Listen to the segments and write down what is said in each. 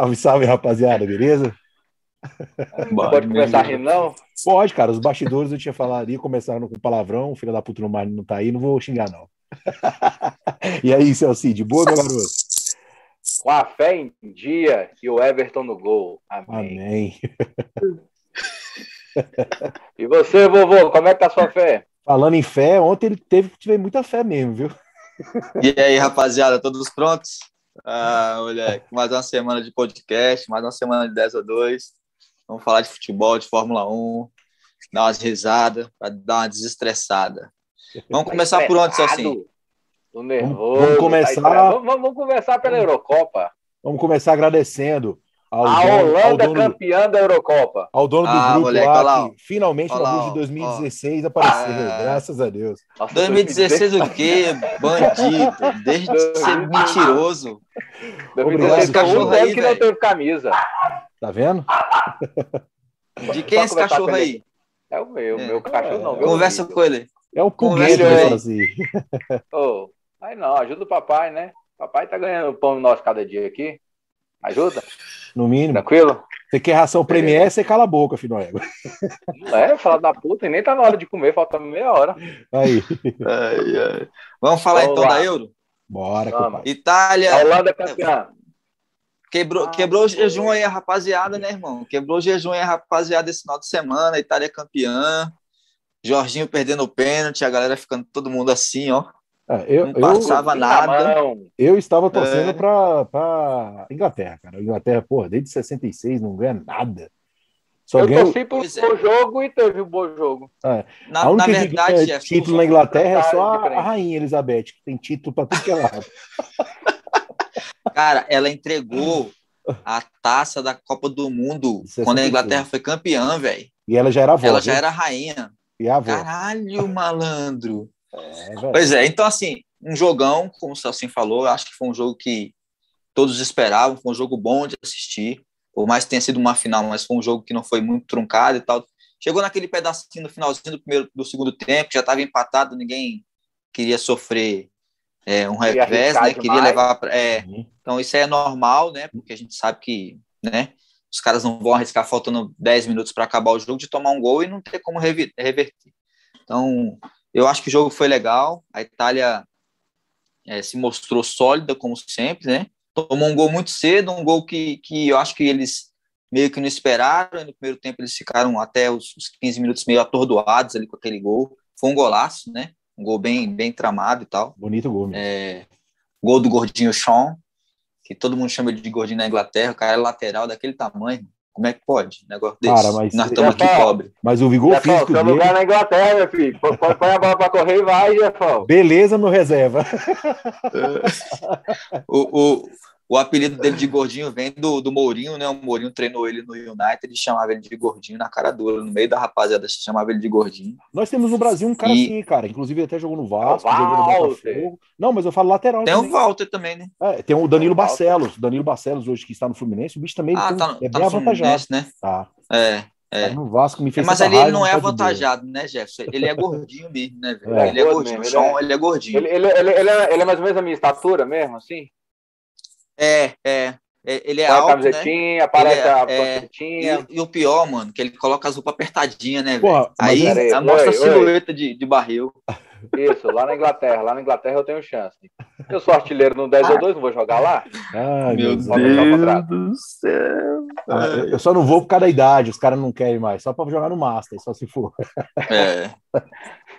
salve, salve, rapaziada, beleza? Pode começar rindo, não? Pode, cara. Os bastidores eu tinha falado ali, começaram com palavrão, filho da puta não, não tá aí, não vou xingar, não. e aí, Celci, de boa, meu garoto? Com a fé em dia e o Everton no gol. Amém. Amém. e você, vovô, como é que tá a sua fé? Falando em fé, ontem ele teve, teve muita fé mesmo, viu? E aí, rapaziada, todos prontos? Ah, moleque, mais uma semana de podcast, mais uma semana de 10 a 2. Vamos falar de futebol, de Fórmula 1, dar umas risadas, para dar uma desestressada. Vamos começar por onde, Celcinho? Tô nervoso. Vamos começar. Tá vamos, vamos, começar pela Eurocopa. Vamos começar agradecendo ao a dono, Holanda ao dono, campeã da Eurocopa. Ao dono do ah, grupo moleque, lá, lá, que finalmente no ano de 2016 ó. apareceu, ah, graças a Deus. Nossa, 2016 o quê? Bandido. Desde de ser mentiroso. 2016 cachorro aí, que não teve camisa. Tá vendo? De quem é esse cachorro aí? É o meu, é. meu cachorro não. Meu Conversa com ele. É o Conversa assim. oh, aí não, ajuda o papai, né? Papai tá ganhando pão nosso cada dia aqui. Ajuda? No mínimo. Tranquilo? Você quer ração Premier, você cala a boca, filho égua. É, fala da puta, e nem tá na hora de comer, falta meia hora. Aí. Ai, ai. Vamos falar Vamos então lá. da Euro? Bora, Vamos. Itália. A Holanda é campeã. Quebrou, ah, quebrou o jejum aí, a rapaziada, né, irmão? Quebrou o jejum aí, a rapaziada, esse final de semana. Itália é campeã. Jorginho perdendo o pênalti, a galera ficando todo mundo assim, ó. É, eu, não passava eu, nada. Eu estava torcendo é. para Inglaterra, cara. A Inglaterra, porra, desde 66 não ganha nada. Só eu ganha... torci por bom jogo e teve um bom jogo. É. Na, a única na verdade, que título na Inglaterra é só a, a, Rainha Elizabeth, que tem título para tudo que é lado. Cara, ela entregou a taça da Copa do Mundo quando a Inglaterra foi campeã, velho. E ela já era avó. Ela já era rainha. E a avó. Caralho, malandro. É, pois é, então assim, um jogão, como o Celcinho falou, acho que foi um jogo que todos esperavam, foi um jogo bom de assistir, por mais que tenha sido uma final, mas foi um jogo que não foi muito truncado e tal. Chegou naquele pedacinho no finalzinho do primeiro do segundo tempo, já estava empatado, ninguém queria sofrer é, um revés, né? Queria levar pra, é, uhum. Então isso é normal, né? Porque a gente sabe que, né? Os caras não vão arriscar faltando 10 minutos para acabar o jogo de tomar um gol e não ter como reverter. Então, eu acho que o jogo foi legal. A Itália é, se mostrou sólida, como sempre, né? Tomou um gol muito cedo, um gol que, que eu acho que eles meio que não esperaram. No primeiro tempo, eles ficaram até os, os 15 minutos meio atordoados ali com aquele gol. Foi um golaço, né? Um gol bem, bem tramado e tal. Bonito gol. É, gol do gordinho Sean, que todo mundo chama de gordinho na Inglaterra. O cara é lateral daquele tamanho. Como é que pode? negócio desse. Cara, mas Nós estamos aqui pobre. Mas o vigor Jefão, físico seu dele... lugar na Inglaterra, meu filho. Põe a bola para correr e vai, Jefão. Beleza, meu reserva. o, o, o apelido dele de gordinho vem do, do Mourinho, né? O Mourinho treinou ele no United e chamava ele de gordinho na cara dura. No meio da rapaziada, chamava ele de gordinho. Nós temos no Brasil um cara e... assim, cara. Inclusive, até jogou no Vasco, jogou no Botafogo. Não, mas eu falo lateral. Tem também. o Walter também, né? É, tem o Danilo Barcelos. Danilo Barcelos, hoje que está no Fluminense. O bicho também ah, tem, tá, é tá bem avantajado. né? Tá. É. É. Tá no Vasco me fez Mas ali ele não é avantajado, né, Jefferson? Ele é gordinho mesmo, né, velho? É. Ele é gordinho. Ele é, ele é gordinho. Ele, ele, ele, ele, é, ele é mais ou menos a minha estatura mesmo, assim? É, é. Ele é Põe alto, a camisetinha, né? aparece é, a camisetinha. É, e, e, o pior, mano, que ele coloca as roupas apertadinhas, né, velho? Aí, aí mostra oi, a silhueta de, de barril. Isso, lá na Inglaterra. Lá na Inglaterra eu tenho chance. Eu sou artilheiro no 10 ou 2, não vou jogar lá? Ai, meu Deus, Deus do céu. Ah, eu só não vou por causa da idade, os caras não querem mais. Só para jogar no Master, só se for. É.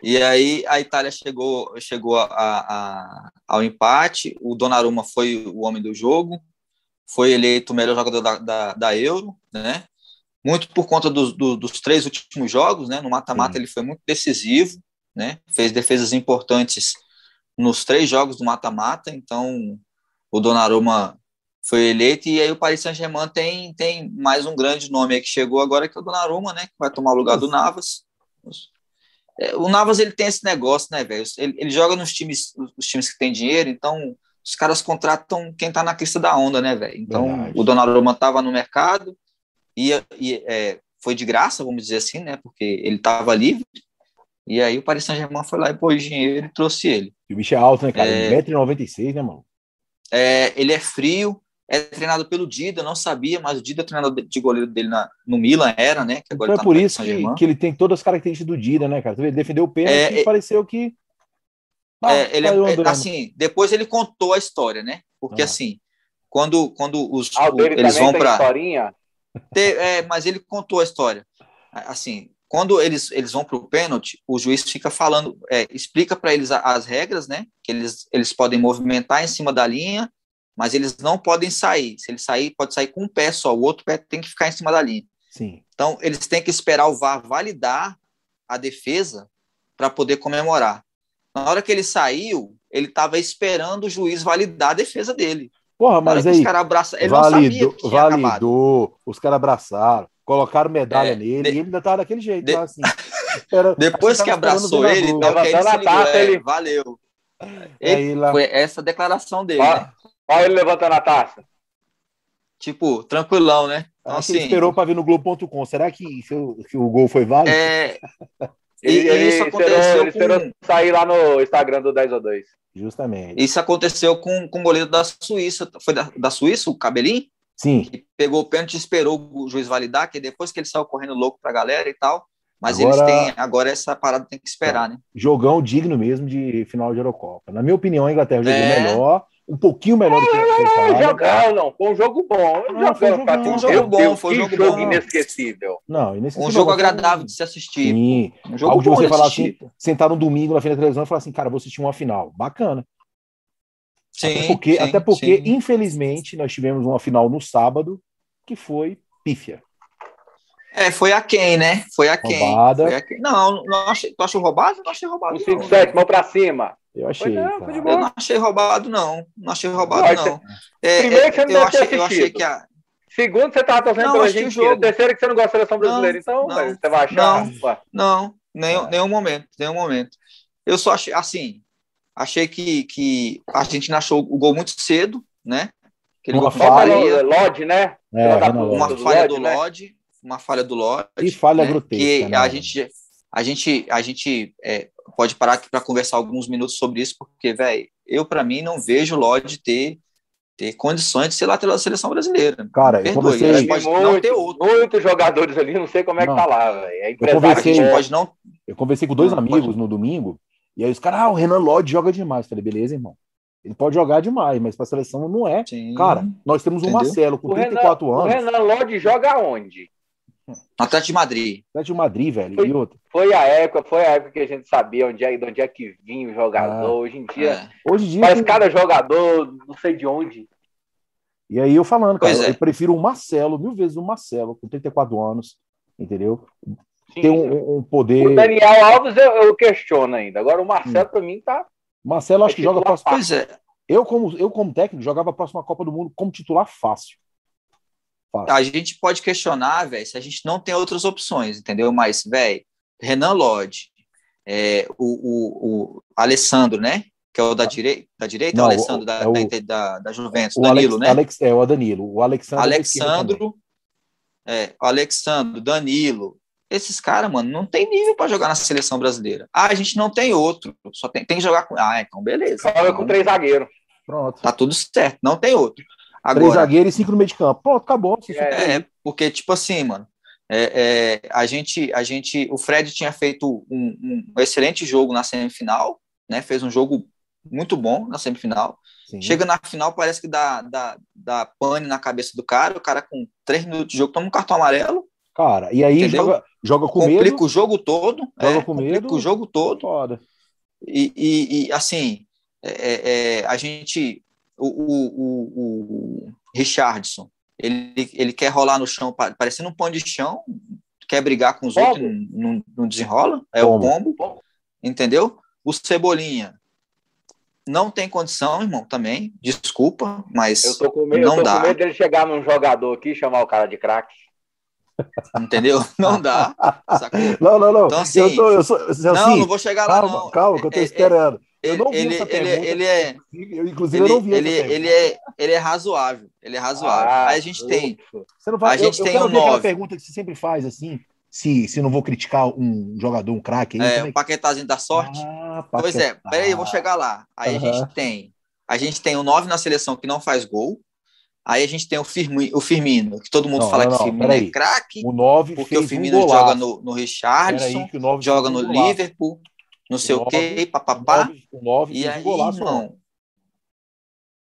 E aí a Itália chegou, chegou a, a, ao empate. O Donnarumma foi o homem do jogo. Foi eleito o melhor jogador da, da, da Euro, né? Muito por conta do, do, dos três últimos jogos, né? No mata-mata ele foi muito decisivo né? Fez defesas importantes nos três jogos do mata-mata, então o Donnarumma foi eleito e aí o Paris Saint-Germain tem, tem mais um grande nome que chegou agora que é o Donnarumma, né? Que vai tomar o lugar do Navas. É, o Navas ele tem esse negócio, né, velho? Ele, ele joga nos times, os times que têm dinheiro, então os caras contratam quem tá na crista da onda, né, velho? Então Verdade. o Donnarumma tava no mercado e, e é, foi de graça, vamos dizer assim, né? Porque ele tava livre e aí o Paris Saint-Germain foi lá e pôs dinheiro e trouxe ele. E o bicho é alto, né, cara? É... 1,96m, né, mano? É, ele é frio, é treinado pelo Dida, eu não sabia, mas o Dida é treinador de goleiro dele na, no Milan, era, né? Que agora então tá é por isso que, que, ele tem todas as características do Dida, né, cara? Ele defendeu o pênalti é, e é, pareceu que. Ah, é, ele é, assim, depois ele contou a história, né? Porque ah. assim, quando, quando os ah, o eles vão para é, mas ele contou a história. Assim, quando eles, eles vão para o pênalti, o juiz fica falando, é, explica para eles as regras, né? Que eles, eles podem movimentar em cima da linha mas eles não podem sair. Se ele sair, pode sair com um pé só, o outro pé tem que ficar em cima da linha. Sim. Então, eles têm que esperar o VAR validar a defesa para poder comemorar. Na hora que ele saiu, ele estava esperando o juiz validar a defesa dele. Porra, mas aí, os cara abraça... ele validou, validou os caras abraçaram, colocaram medalha é, nele, de... e ele ainda estava daquele jeito, de... assim. Era, Depois que abraçou ele, então, ele, ligou, é, ele valeu. Ele, lá... Foi essa declaração dele. Ah, né? Olha ele levantando a taça. Tipo, tranquilão, né? Então, assim, ele esperou para ver no Globo.com. Será que, que, o gol foi válido? É... ele, ele, isso aconteceu esperou, ele esperou com... sair lá no Instagram do 10 ou 2. Justamente. Isso aconteceu com, com o goleiro da Suíça. Foi da, da Suíça, o Cabelinho? Sim. Que pegou o pênalti e esperou o juiz validar, que depois que ele saiu correndo louco para a galera e tal. Mas agora, eles têm. Agora essa parada tem que esperar, é, né? Jogão digno mesmo de final de Eurocopa. Na minha opinião, a Inglaterra jogou é... melhor um pouquinho melhor do que a Jogar, não, foi um jogo bom. Não, foi um jogo, um jogo bom, foi um jogo, jogo bom. inesquecível. Não, inesquecível. Um jogo agradável de se assistir. Sim. Um jogo Algo de você falar assim, sentar no domingo na frente da televisão e falar assim, cara, vou assistir uma final. Bacana. Sim, até porque, sim, até porque sim. infelizmente, nós tivemos uma final no sábado que foi pífia. É, foi a quem, né? Foi a quem. Roubada. Foi a quem. Não, não achei, tu achou roubado? Não achei roubado. Um 5-7, mão pra cima. Eu achei. Não, eu não achei roubado, não. Não achei roubado, não. É, Primeiro que você não eu, achei, eu achei que a. Segundo, você tava torcendo pela Argentina. Terceiro, que você não gosta da seleção brasileira. Então, não, você vai achar. Não, não nenhum, nenhum momento, nenhum momento. Eu só achei, assim, achei que, que a Argentina achou o gol muito cedo, né? Aquele uma falha. Lodge, né? É, uma falha do né? Uma falha do Lodge. E falha né? grotesca. Que né? a gente, a gente, a gente é, pode parar aqui para conversar alguns minutos sobre isso, porque, velho, eu, para mim, não vejo o Lodge ter, ter condições de ser lateral da seleção brasileira. Cara, eu conversei... pode muito, não ter outro. Muitos jogadores ali, não sei como é não. que tá lá, velho. É eu conversei, pode não... eu conversei com dois não, amigos pode... no domingo, e aí os caras, ah, o Renan Lodge joga demais. Eu falei, beleza, irmão. Ele pode jogar demais, mas para a seleção não é. Sim. Cara, nós temos um Entendeu? Marcelo com o 34 Renan, anos. O Renan Lodge joga onde? Atlético de Madrid. Atlético de Madrid, velho. Foi, e outro. Foi a época, foi a época que a gente sabia onde é, de onde é que vinha o jogador. Ah, hoje em dia, é. hoje em dia faz cada jogador, não sei de onde. E aí eu falando, cara, é. eu prefiro o Marcelo, mil vezes o Marcelo, com 34 anos, entendeu? Sim. Tem um, um, poder. O Daniel Alves eu, eu questiono ainda. Agora o Marcelo, hum. para mim, tá. Marcelo, acho é que joga a próxima. Pois é. Eu, como, eu, como técnico, jogava a próxima Copa do Mundo como titular fácil. Fácil. A gente pode questionar, velho, se a gente não tem outras opções, entendeu? Mas, velho, Renan Lodge, é, o, o, o, Alessandro, né? Que é o da, direi da direita, não, o Alessandro da, é o, da, da, Juventus, o Danilo, Alex, né? Alex, é o Danilo. O Alexandre. Alexandro, é, o Alexandro, Danilo. Esses caras, mano, não tem nível para jogar na seleção brasileira. Ah, a gente não tem outro, só tem, tem que jogar com. Ah, então beleza. Joga então, com três zagueiros. Pronto. Tá tudo certo, não tem outro. Agora, Três zagueiros e cinco no meio de campo. Pronto, acabou. É, é, porque, tipo assim, mano, é, é, a, gente, a gente, o Fred tinha feito um, um, excelente jogo na semifinal, né? Fez um jogo muito bom na semifinal. Sim. Chega na final, parece que dá, dá, dá pane na cabeça do cara. O cara, com três minutos de jogo, toma um cartão amarelo. Cara, e aí joga, joga com complica medo. Complica o jogo todo. Joga é, com medo. Complica o jogo todo. Foda. E, e, e assim, é, é, a gente o, o, o, Richardson, ele, ele quer rolar no chão, parecendo um pão de chão, quer brigar com os pombo. outros, não, não desenrola, é pombo. o pombo, entendeu? O Cebolinha não tem condição, irmão, também, desculpa, mas eu tô com medo, não eu tô dá. com medo dele chegar num jogador aqui e chamar o cara de craque. Entendeu? Não dá. Sacou? Não, não, não. Então, assim, eu tô, eu sou, assim, não, não vou chegar lá, calma, não. Calma, que eu tô é, é esperando. É, eu não vi ele, essa pergunta. Ele, ele é, eu, inclusive, ele, eu não vi ele, ele é, ele é razoável. Ele é razoável. Ah, Aí a gente tem. Você não vai, a gente eu, tem eu um aquela pergunta que você sempre faz assim. Se, se não vou criticar um jogador, um craque. É, é, o paquetazinho da sorte. Ah, pois é, peraí, eu vou chegar lá. Aí a gente tem. A gente tem o um 9 na seleção que não faz gol. Aí a gente tem o, Firmi, o Firmino, que todo mundo não, fala não, que Firmino é craque. O 9 porque o Firmino um joga no, no Richardson, joga no um Liverpool, não sei o, quê, papapá. O 9 e aí, um irmão,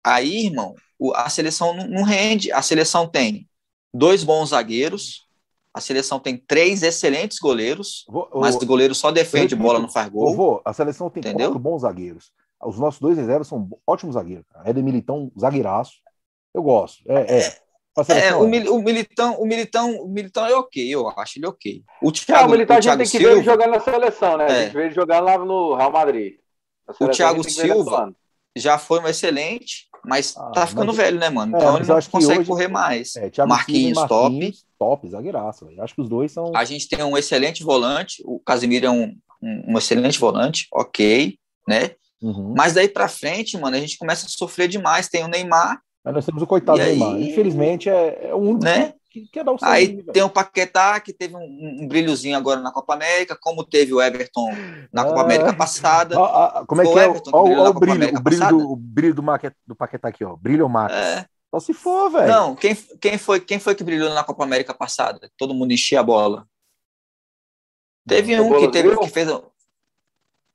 aí, irmão, a seleção não rende. A seleção tem dois bons zagueiros, a seleção tem três excelentes goleiros, vou, mas o goleiro só defende bola, não faz gol. Vou, a seleção tem entendeu? quatro bons zagueiros. Os nossos dois reservas são ótimos zagueiros. Éder Militão, zagueiraço. Eu gosto. É, é. É, o, Mil, o, Militão, o Militão, o Militão é ok, eu acho ele ok. O Thiago, ah, o Militão o a gente tem que Silva, ver ele jogar na seleção, né? É. A gente vê ele jogar lá no Real Madrid. O Thiago Silva já foi um excelente, mas ah, tá ficando mas... velho, né, mano? É, então é, ele não consegue hoje... correr mais. É, Marquinhos, Marquinhos, top. Top, zagueiraço. Acho que os dois são. A gente tem um excelente volante, o Casimiro é um, um, um excelente volante, ok, né? Uhum. Mas daí para frente, mano, a gente começa a sofrer demais. Tem o Neymar. Mas nós temos o coitado do Neymar. Infelizmente, é, é o único né? que, quer dar o Aí tem o Paquetá, que teve um, um, brilhozinho agora na Copa América, como teve o Everton na Copa ah, América passada. Ah, ah, como é que é? O, brilho, o brilho, do, o brilho do, Maquet, do Paquetá aqui, ó. Brilho Max. É. Só se for, velho. Não, quem, quem, foi, quem foi que brilhou na Copa América passada? Todo mundo enchia a bola. Teve um que teve que fez.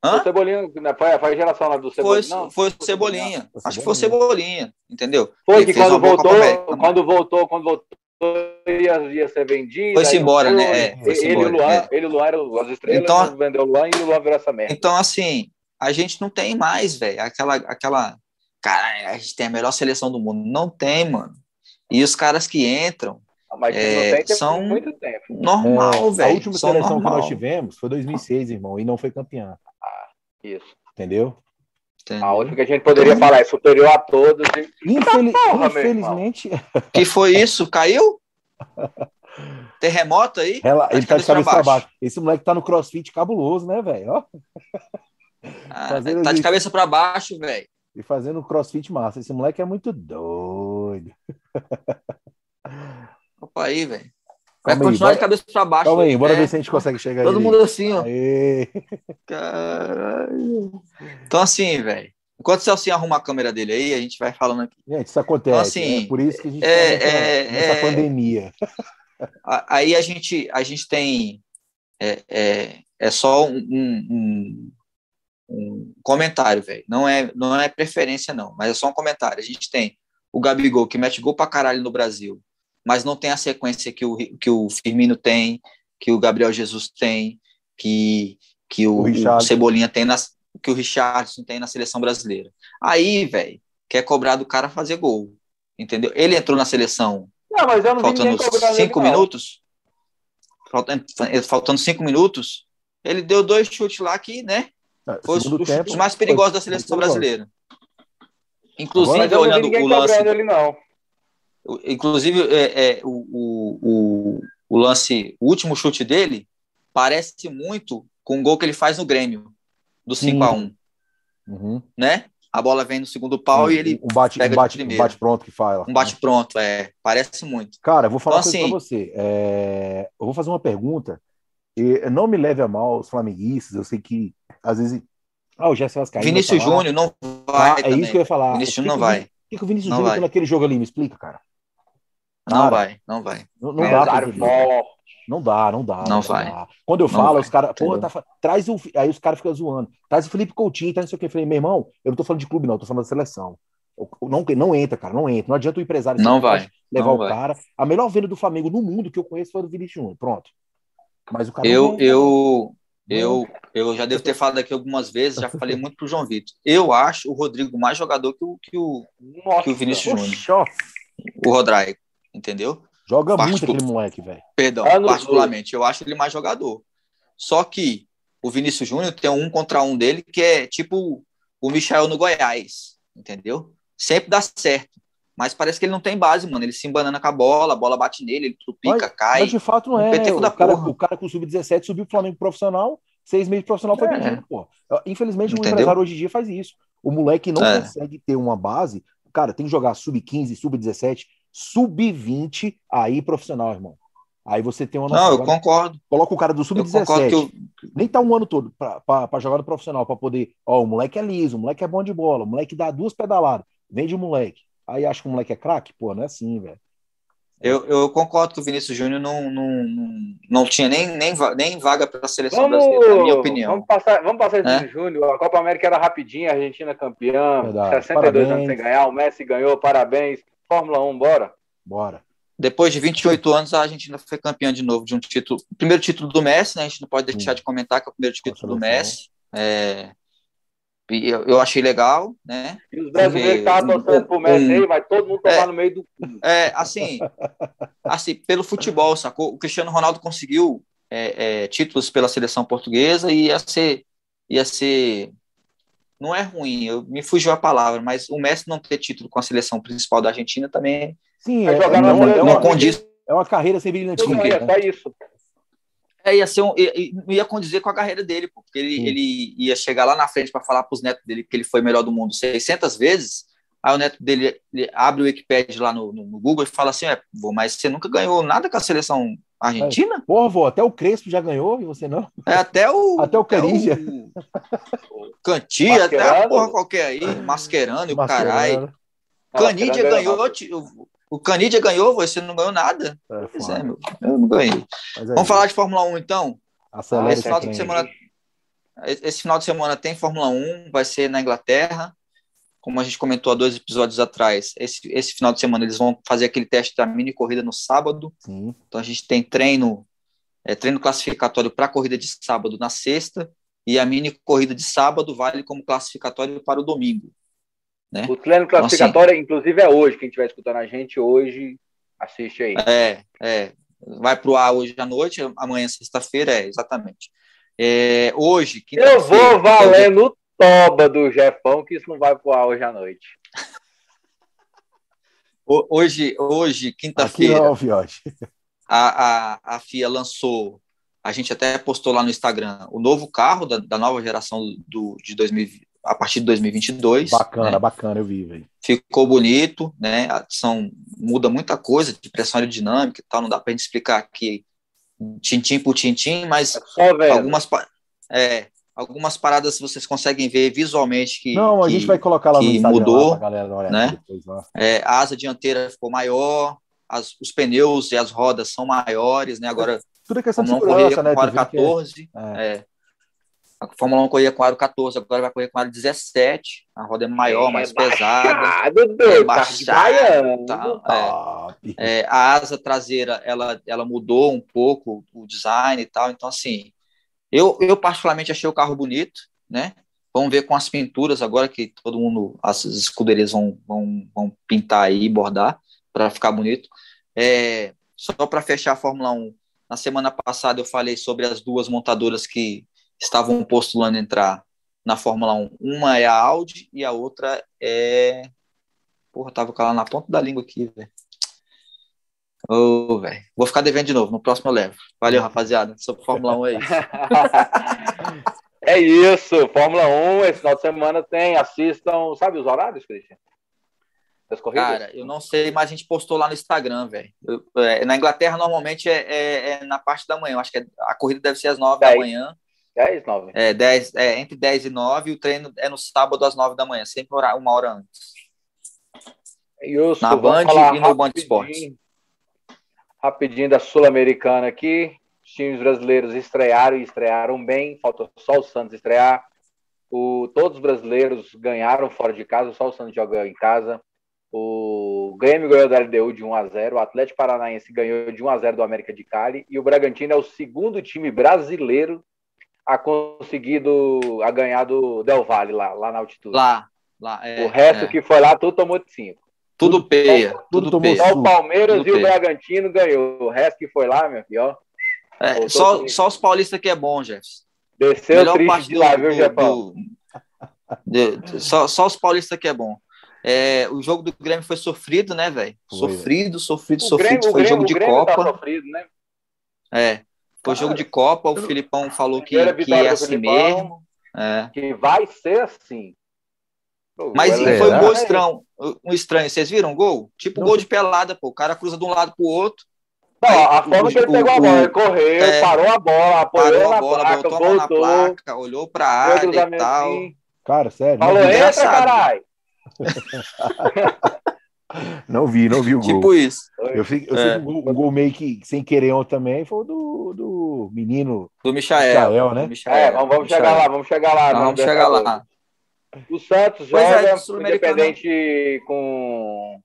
Hã? O Cebolinha, né, foi, foi a geração lá do Cebolinha. Foi, não, foi o Cebolinha. Acho que foi o Cebolinha, entendeu? Foi que quando voltou, quando voltou, quando voltou, ia, ia ser vendido. Foi-se embora, né? É, ele, embora, e o Luan, é. ele o Luan eram as estrelas, então, vendeu o Luan e o Luan virou essa merda. Então, assim, a gente não tem mais, velho, aquela, aquela. Cara, a gente tem a melhor seleção do mundo. Não tem, mano. E os caras que entram, mas é, são muito tempo. Normal, é, velho. A última seleção normal. que nós tivemos foi 2006, irmão, e não foi campeã. Isso. Entendeu? Entendeu? A única que a gente poderia falar é superior a todos. E... Infeliz... porra, Infelizmente. Que foi isso? Caiu? Terremoto aí? Ela, ele tá de cabeça para baixo. baixo. Esse moleque tá no crossfit cabuloso, né, velho? Ah, tá de cabeça para baixo, velho. E fazendo crossfit massa. Esse moleque é muito doido. Opa aí, velho. Vai Calma continuar aí, de cabeça para baixo. Calma aí, bora é. ver se a gente consegue chegar Todo aí. mundo assim, ó. Aê. Caralho. Então, assim, velho. Enquanto o Celcinho arruma a câmera dele aí, a gente vai falando aqui. Gente, isso acontece. Então, assim, é por isso que a gente é, tá é, nessa é, pandemia. Aí a gente, a gente tem. É, é, é só um, um, um comentário, velho. Não é, não é preferência, não, mas é só um comentário. A gente tem o Gabigol, que mete gol pra caralho no Brasil mas não tem a sequência que o, que o Firmino tem, que o Gabriel Jesus tem, que, que o, o, o Cebolinha tem, nas, que o Richardson tem na seleção brasileira. Aí, velho, quer cobrar do cara fazer gol, entendeu? Ele entrou na seleção não, mas eu não faltando cinco ele, minutos, faltando, faltando cinco minutos, ele deu dois chutes lá que, né, é, foi os, os chutes mais perigosos da seleção brasileira. Inclusive, olhando o lance... Ele, não. Inclusive, é, é, o, o, o, lance, o último chute dele parece muito com o gol que ele faz no Grêmio, do 5 a 1 uhum. né? A bola vem no segundo pau e ele um bate, pega um bate, um bate pronto que fala. Um bate pronto, é. Parece muito. Cara, eu vou falar então, assim, para você. É, eu vou fazer uma pergunta. E não me leve a mal os flamenguistas. Eu sei que às vezes ah, o Gerson Vascaíno Vinícius Júnior não vai. Ah, é isso que eu ia falar. Vinícius Júnior não vai. O que, que o Vinícius Júnior naquele jogo ali? Me explica, cara. Cara, não vai, não vai. Não, não dá pra Não dá, não dá. Não, não vai. Dá. Quando eu não falo, vai, os caras, tá, traz o. Aí os caras ficam zoando. Traz o Felipe Coutinho, tá não sei o que. Eu falei, meu irmão, eu não tô falando de clube, não, eu tô falando da seleção. Não, não entra, cara, não entra. Não adianta o empresário não vai, levar não o vai. cara. A melhor venda do Flamengo no mundo que eu conheço foi do Vinicius Júnior. Pronto. Mas o cara eu, eu, eu, eu já devo ter falado aqui algumas vezes, já falei muito pro João Vitor. Eu acho o Rodrigo mais jogador que o, que o, Nossa, que o Vinícius Júnior. O Rodrigo, entendeu? Joga muito aquele moleque, velho. Perdão, ah, particularmente, eu acho ele mais jogador. Só que o Vinícius Júnior tem um contra um dele que é tipo o Michel no Goiás, entendeu? Sempre dá certo. Mas parece que ele não tem base, mano. Ele se embanana com a bola, a bola bate nele, ele trupica, mas, cai. Mas de fato não é. O, da cara, o cara com o sub-17 subiu pro Flamengo profissional, seis meses profissional foi é. vendido, pô. Infelizmente Entendeu? o empresário hoje em dia faz isso. O moleque não é. consegue ter uma base. Cara, tem que jogar sub-15, sub-17, sub-20 aí profissional, irmão. Aí você tem uma noção. Não, eu Agora, concordo. Coloca o cara do sub-17. Eu... Nem tá um ano todo para jogar no profissional, para poder. Ó, o moleque é liso, o moleque é bom de bola, o moleque dá duas pedaladas. Vende o moleque. aí acha que o moleque é craque? Pô, não é assim, velho. Eu, eu, concordo que o Vinícius Júnior não, não, não, não tinha nem, nem, nem vaga para a seleção vamos, brasileira, na minha opinião. Vamos passar, vamos passar esse é? Júnior. A Copa América era rapidinha, a Argentina campeã, Verdade. 62 parabéns. anos sem ganhar, o Messi ganhou, parabéns. Fórmula 1, bora? Bora. Depois de 28 anos, a Argentina foi campeã de novo de um título. Primeiro título do Messi, né? A gente não pode deixar Sim. de comentar que é o primeiro título do Messi. É, eu, eu achei legal, né? E os brasileiros estavam torcendo pro Messi um, aí, vai todo mundo tomar é, no meio do. É, assim, assim, pelo futebol, sacou? O Cristiano Ronaldo conseguiu é, é, títulos pela seleção portuguesa e ia ser, ia ser. Não é ruim, eu, me fugiu a palavra, mas o Messi não ter título com a seleção principal da Argentina também. Sim, é, é, não, não, não condiz. É uma carreira sem brilhantismo. É só isso. É, ia, ser um, ia, ia condizer com a carreira dele, porque ele, ele ia chegar lá na frente para falar para os netos dele que ele foi melhor do mundo 600 vezes. Aí o neto dele abre o Wikipedia lá no, no, no Google e fala assim: é, mas você nunca ganhou nada com a seleção argentina? É, porra, vô, até o Crespo já ganhou e você não? É, até o. Até o Canija. O, Cantia, até a porra qualquer aí, masquerando e o caralho. Canidia ganhou, o Canidia ganhou, você não ganhou nada. É, pois é, meu, eu não ganhei. É Vamos falar de Fórmula 1 então? esse final, de semana, esse final de semana tem Fórmula 1, vai ser na Inglaterra. Como a gente comentou há dois episódios atrás, esse, esse final de semana eles vão fazer aquele teste da mini corrida no sábado. Sim. Então a gente tem treino, é, treino classificatório para a corrida de sábado na sexta, e a mini corrida de sábado vale como classificatório para o domingo. Né? O treino classificatório, então, assim, inclusive, é hoje. Quem estiver escutando a gente hoje, assiste aí. É, é. Vai pro ar hoje à noite, amanhã, sexta-feira, é, exatamente. É, hoje, Eu vou valer no toba do Jefão, que isso não vai pro ar hoje à noite. hoje, hoje quinta-feira, a, a, a FIA lançou, a gente até postou lá no Instagram, o novo carro da, da nova geração do, de 2020 a partir de 2022. Bacana, né? bacana, eu vi, velho. Ficou bonito, né? São, muda muita coisa de pressão aerodinâmica e tal, não dá pra gente explicar aqui tintim por tintim, mas é algumas, é, algumas paradas vocês conseguem ver visualmente que Não, a que, gente vai colocar lá que no mudou, galera né? Depois, é, a asa dianteira ficou maior, as, os pneus e as rodas são maiores, né? Agora tudo é questão de segurança, né? Com 14, é, é. A Fórmula 1 corria com aro 14, agora vai correr com aro 17. A roda é maior, é mais pesada. Doido, é baixada, tá, é, é, a asa traseira ela, ela mudou um pouco o design e tal. Então, assim, eu, eu particularmente achei o carro bonito, né? Vamos ver com as pinturas agora que todo mundo, as escuderias vão, vão, vão pintar aí, bordar para ficar bonito. É, só para fechar a Fórmula 1, na semana passada eu falei sobre as duas montadoras que estavam postulando entrar na Fórmula 1. Uma é a Audi e a outra é. Porra, tava com ela na ponta da língua aqui, velho. Ô, oh, velho. Vou ficar devendo de novo. No próximo eu levo. Valeu, rapaziada. Sobre Fórmula 1 é isso. é isso. Fórmula 1, esse final de semana tem. Assistam. Sabe os horários, Cristian? Cara, eu não sei, mas a gente postou lá no Instagram, velho. É, na Inglaterra, normalmente é, é, é, na parte da manhã. Eu acho que é, a corrida deve ser às 9 da manhã. 10, 9. É, 10, é, entre 10 e 9, e o treino é no sábado às 9 da manhã, sempre uma hora antes. Isso, Na Band e no Band Esportes. Rapidinho da Sul-Americana aqui. Os times brasileiros estrearam e estrearam bem. Falta só o Santos estrear. O, todos os brasileiros ganharam fora de casa, só o Santos joga em casa. O Grêmio ganhou da LDU de 1 a 0 o Atlético Paranaense ganhou de 1 a 0 do América de Cali e o Bragantino é o segundo time brasileiro a conseguido a ganhar do Del Valle lá, lá na altitude. Lá, lá. É, o resto é. que foi lá, tudo tomou de 5. Tudo peia. Tudo, tudo peia. Só o Palmeiras tudo e o Bragantino ganhou. O resto que foi lá, meu filho, ó. É, só, só os paulistas que é bom, Jefferson. Desceu Melhor triste de lá, viu, Jefão? Só, só os paulistas que é bom. É, o jogo do Grêmio foi sofrido, né, velho? Sofrido, sofrido, o sofrido. Grêmio, foi Grêmio, jogo de Copa. Tá sofrido, né? É. Foi jogo de Copa, o Filipão falou que, que é assim mesmo. É. Que vai ser assim. Mas foi um gol estranho, um estranho. Vocês viram o gol? Tipo gol de pelada, pô. O cara cruza de um lado pro outro. Não, aí, a forma o, que ele pegou o, a bola, ele correu, é, parou a bola, apoiou a bola, placa, botou a mão na placa, olhou pra área e tal. Cara, sério. Falou, entra, caralho. Não vi, não vi o tipo gol. Tipo isso. Eu, fico, eu é. que o gol meio que sem querer ontem também foi o do, do menino. Do Michael. Michael né? Michael. É, vamos, vamos chegar lá, vamos chegar lá. Não, vamos chegar lá. O Santos pois é, joga é, Independente com.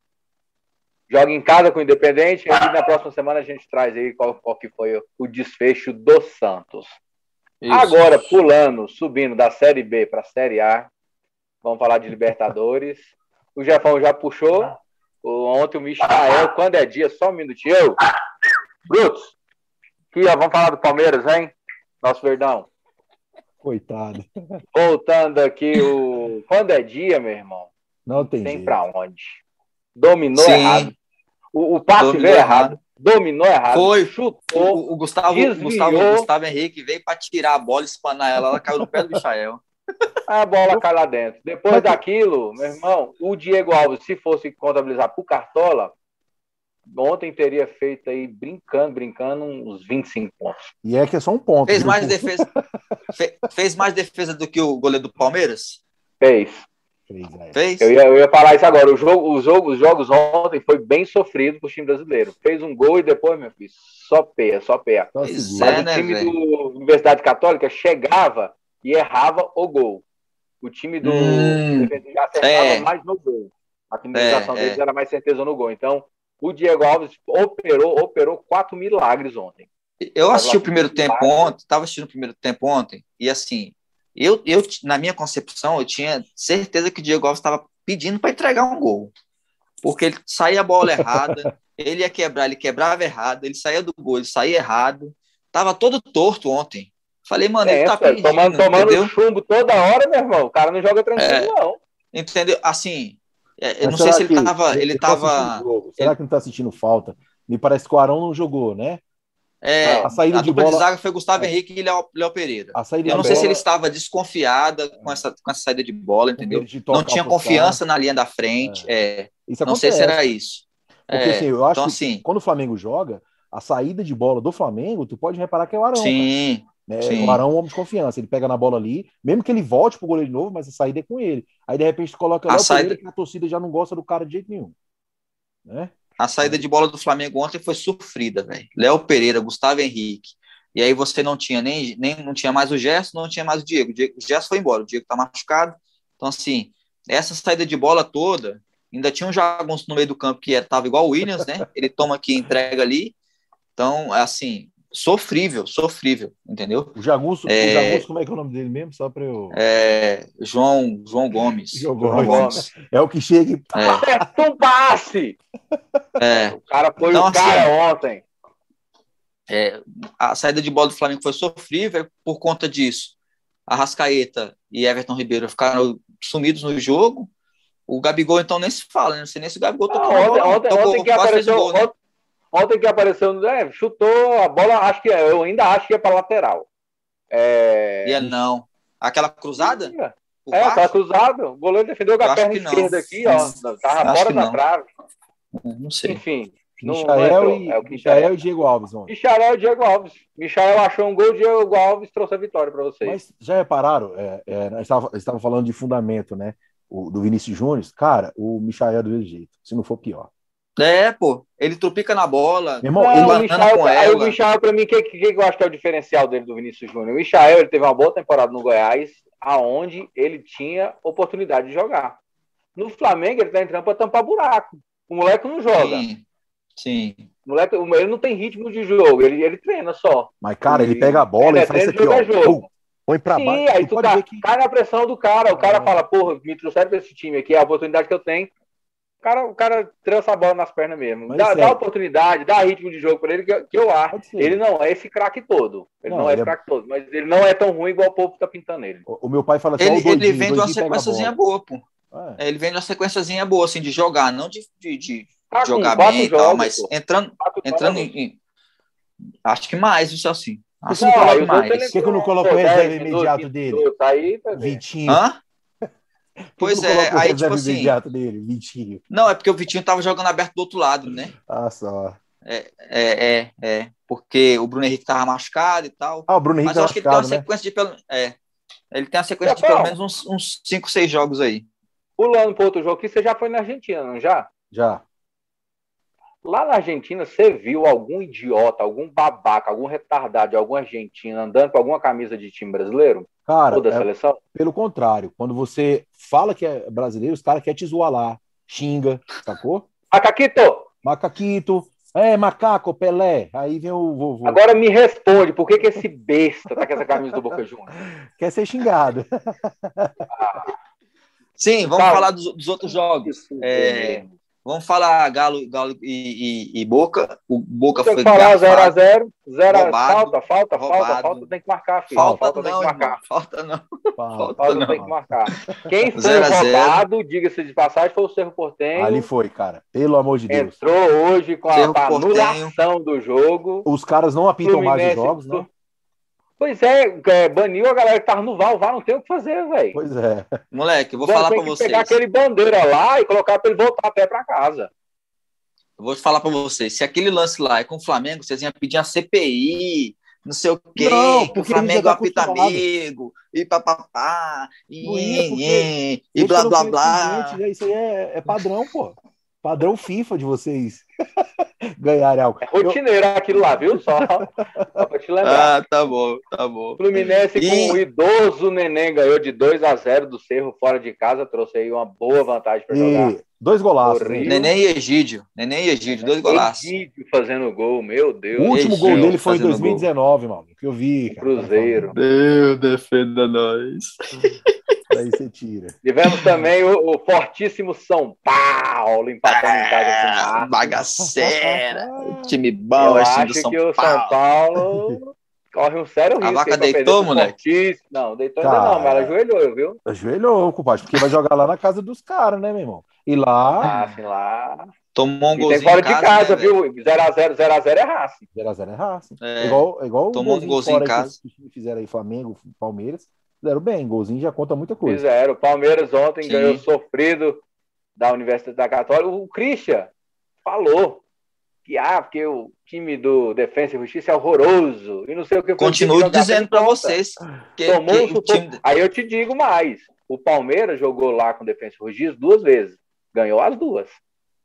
Joga em casa com o Independente. E na próxima semana a gente traz aí qual, qual que foi o desfecho do Santos. Isso. Agora, pulando, subindo da Série B para a Série A, vamos falar de Libertadores. O Jefão já puxou. Ontem o Michael, quando é dia, só um minutinho. Brutos, aqui, ó, vamos falar do Palmeiras, hein? Nosso Verdão. Coitado. Voltando aqui, o quando é dia, meu irmão. Não tem. Tem para onde. Dominou Sim. errado. O, o passe veio errado. errado. Dominou errado. Foi. Chutou. O, o Gustavo, Gustavo, Gustavo Henrique veio para tirar a bola, espanar ela, ela caiu no pé do Michael. A bola cai lá dentro. Depois daquilo, meu irmão, o Diego Alves, se fosse contabilizar pro Cartola, ontem teria feito aí, brincando, brincando, uns 25 pontos. E é que é só um ponto. Fez mais defesa, fez mais defesa do que o goleiro do Palmeiras? Fez. Fez? Eu ia, eu ia falar isso agora. O jogo, o jogo, os jogos ontem foi bem sofrido pro time brasileiro. Fez um gol e depois, meu filho, só peia, só peia. Mas é, o né, time véio? do Universidade Católica chegava e errava o gol. O time do hum, já acertava é. mais no gol. A finalização é, deles é. era mais certeza no gol. Então, o Diego Alves operou, operou quatro milagres ontem. Eu assisti o primeiro tempo ontem, estava assistindo o primeiro tempo ontem, e assim, eu, eu, na minha concepção, eu tinha certeza que o Diego Alves estava pedindo para entregar um gol. Porque ele saía a bola errada, ele ia quebrar, ele quebrava errado, ele saía do gol, ele saía errado. Tava todo torto ontem. Falei, mano, é, ele tá pedindo, tomando, tomando chumbo toda hora, meu irmão. O cara não joga tranquilo, é, não. Entendeu? Assim, eu não sei se ele tava. Ele tava Será que não tá sentindo falta? Me parece que o Arão não jogou, né? É, a saída a de bola de zaga foi Gustavo é. Henrique e Léo, Léo Pereira. A saída eu não sei bola... se ele estava desconfiada com essa, com essa saída de bola, entendeu? De não tinha confiança na linha da frente. É. É. não acontece. sei se era isso. Porque, é, assim, eu acho então, que assim, quando o Flamengo joga, a saída de bola do Flamengo, tu pode reparar que é o Arão. Sim. Né? O Arão é um homem de confiança. Ele pega na bola ali, mesmo que ele volte pro goleiro de novo, mas a saída é com ele. Aí, de repente, coloca a saída... Pereira, que a torcida já não gosta do cara de jeito nenhum. Né? A saída de bola do Flamengo ontem foi sofrida, velho. Léo Pereira, Gustavo Henrique. E aí você não tinha nem, nem não tinha mais o Gerson, não tinha mais o Diego. O, Diego, o Gerson foi embora, o Diego tá machucado. Então, assim, essa saída de bola toda, ainda tinha um jagunço no meio do campo que estava igual o Williams, né? Ele toma aqui entrega ali. Então, assim, sofrível, sofrível, entendeu? O Jagunço, é, o Jagunço, como é que é o nome dele mesmo? Só para eu. É, João, João Gomes. João Gomes. Gomes. É o que chega e. É. passe! É. O cara foi então, o cara assim, ontem. É, a saída de bola do Flamengo foi sofrível por conta disso. A Rascaeta e Everton Ribeiro ficaram sumidos no jogo. O Gabigol, então, nem se fala, né? Não sei nem se o Gabigol tocou. Ah, ontem, ontem, ontem que apareceu, gol, né? Ontem que apareceu, é, chutou a bola, acho que eu ainda acho que é para lateral. É... Ia não. Aquela cruzada? É, aquela cruzada. O goleiro defendeu com a perna esquerda aqui, ó. Tava fora da trave. Não sei. Enfim. Michael, e, é Michael e Diego Alves. Ontem. Michael e Diego Alves. Michael achou um gol, Diego Alves trouxe a vitória para vocês. Mas já repararam? É, é, nós estávamos falando de fundamento, né? O, do Vinícius Júnior. Cara, o Michael é do mesmo jeito, se não for pior. É, pô. Ele trupica na bola. Meu irmão, não, ele o Michael, com ela. o Michael, pra mim, o que, que, que, eu acho que é o diferencial dele do Vinícius Júnior? O Michael, ele teve uma boa temporada no Goiás, aonde ele tinha oportunidade de jogar. No Flamengo, ele tá entrando pra tampar buraco. O moleque não joga. Sim. Sim. O moleque, ele não tem ritmo de jogo, ele, ele treina só. Mas, cara, ele, ele pega a bola e faz isso aqui, ó. Jogo. Põe pra Sim, baixo. aí tu, tu cai, que... cai na pressão do cara. O cara é. fala, porra, me trouxeram pra esse time aqui, é a oportunidade que eu tenho cara, o cara trança a bola nas pernas mesmo. dá, dá oportunidade, dá ritmo de jogo para ele, que, que eu acho. Ele não é esse craque todo. Ele não, não é esse é... craque todo, mas ele não é tão ruim igual o povo tá pintando ele. O, o meu pai fala assim: ele, doidinho, ele vem de uma sequenciazinha boa, pô. É. Ele vem de uma sequenciazinha boa, assim, de jogar, não de, de, de tá jogar bem e tal, mas pô. entrando, entrando em, em, Acho que mais, isso assim. Acho que mais. Por que, que eu não coloco o reserva imediato dele? Tá aí, tá Vitinho. Hã? Pois é, aí tipo assim. Dele, Vitinho. Não, é porque o Vitinho tava jogando aberto do outro lado, né? Ah, só. É, é, é, é, porque o Bruno Henrique tava machucado e tal. Ah, o Bruno Henrique Mas eu acho que ele tem uma né? sequência de pelo é, ele tem uma sequência é, de pelo menos uns 5, 6 jogos aí. Pulando para outro jogo que você já foi na Argentina, não já? Já. Lá na Argentina, você viu algum idiota, algum babaca, algum retardado de alguma Argentina andando com alguma camisa de time brasileiro? Cara, é, seleção? pelo contrário. Quando você fala que é brasileiro, os caras querem te zoar lá, xinga, sacou? Macaquito! Macaquito, é, macaco, Pelé. Aí vem o vovô. Agora me responde, por que, que esse besta tá com essa camisa do Boca Juniors? Quer ser xingado. Sim, vamos falar dos, dos outros jogos. É, Vamos falar Galo, Galo e, e, e Boca. O Boca tem foi. falar 0x0. Zero, falta, falta, roubado. falta, falta, tem que marcar, filho. Falta, falta não, tem que marcar. Falta não. Falta, falta não. tem que marcar. Quem foi roubado, diga-se de passagem, foi o Cerro Portenho. Ali foi, cara. Pelo amor de Deus. Entrou hoje com Cerro a anulação do jogo. Os caras não apitam mais os jogos, né? Pois é, é, baniu a galera que tava no VAR. O VAR não tem o que fazer, velho. Pois é. Moleque, eu vou falar pra vocês. pegar aquele bandeira lá e colocar pra ele voltar a pé pra casa. Eu vou falar pra vocês. Se aquele lance lá é com o Flamengo, vocês iam pedir a CPI, não sei o quê, não, porque o Flamengo tá apita amigo, e papapá, e, e, blá blá blá. Isso aí é, é padrão, pô padrão FIFA de vocês ganharem algo. É rotineiro eu... aquilo lá, viu? Só, só pra te lembrar. Ah, tá bom, tá bom. Fluminense e... com o idoso Neném ganhou de 2 a 0 do Cerro fora de casa, trouxe aí uma boa vantagem para jogar. Dois golaços. Neném e Egídio. Neném e Egídio, dois golaços. Egídio fazendo gol, meu Deus. O último Egídio, gol dele foi em 2019, gol. mano, que eu vi. Cara. Cruzeiro. Deus defenda nós. Daí você tira. Tivemos também o, o fortíssimo São Paulo empatando ah, em casa com o Bagaceira. time bom, Eu acho São que Paulo. o São Paulo corre um sério risco. A vaca deitou, moleque? Não, deitou ainda não, mas ela ajoelhou, viu? Ajoelhou, compadre, porque vai jogar lá na casa dos caras, né, meu irmão? E lá... Ah, sim, lá... Tomou um golzinho tem fora de casa, casa né, viu? 0x0, 0x0 é raça. 0x0 é raça. É. Igual, é igual Tomou um golzinho em casa. Que os fizeram aí, Flamengo, Palmeiras. Fizeram bem, golzinho já conta muita coisa. Fizeram. O Palmeiras ontem Sim. ganhou sofrido da Universidade da Católica. O Christian falou que ah, porque o time do Defensa e Justiça é horroroso e não sei o que. Continuo dizendo para vocês que, Tomou que time... Aí eu te digo mais: o Palmeiras jogou lá com Defensa e Justiça duas vezes, ganhou as duas.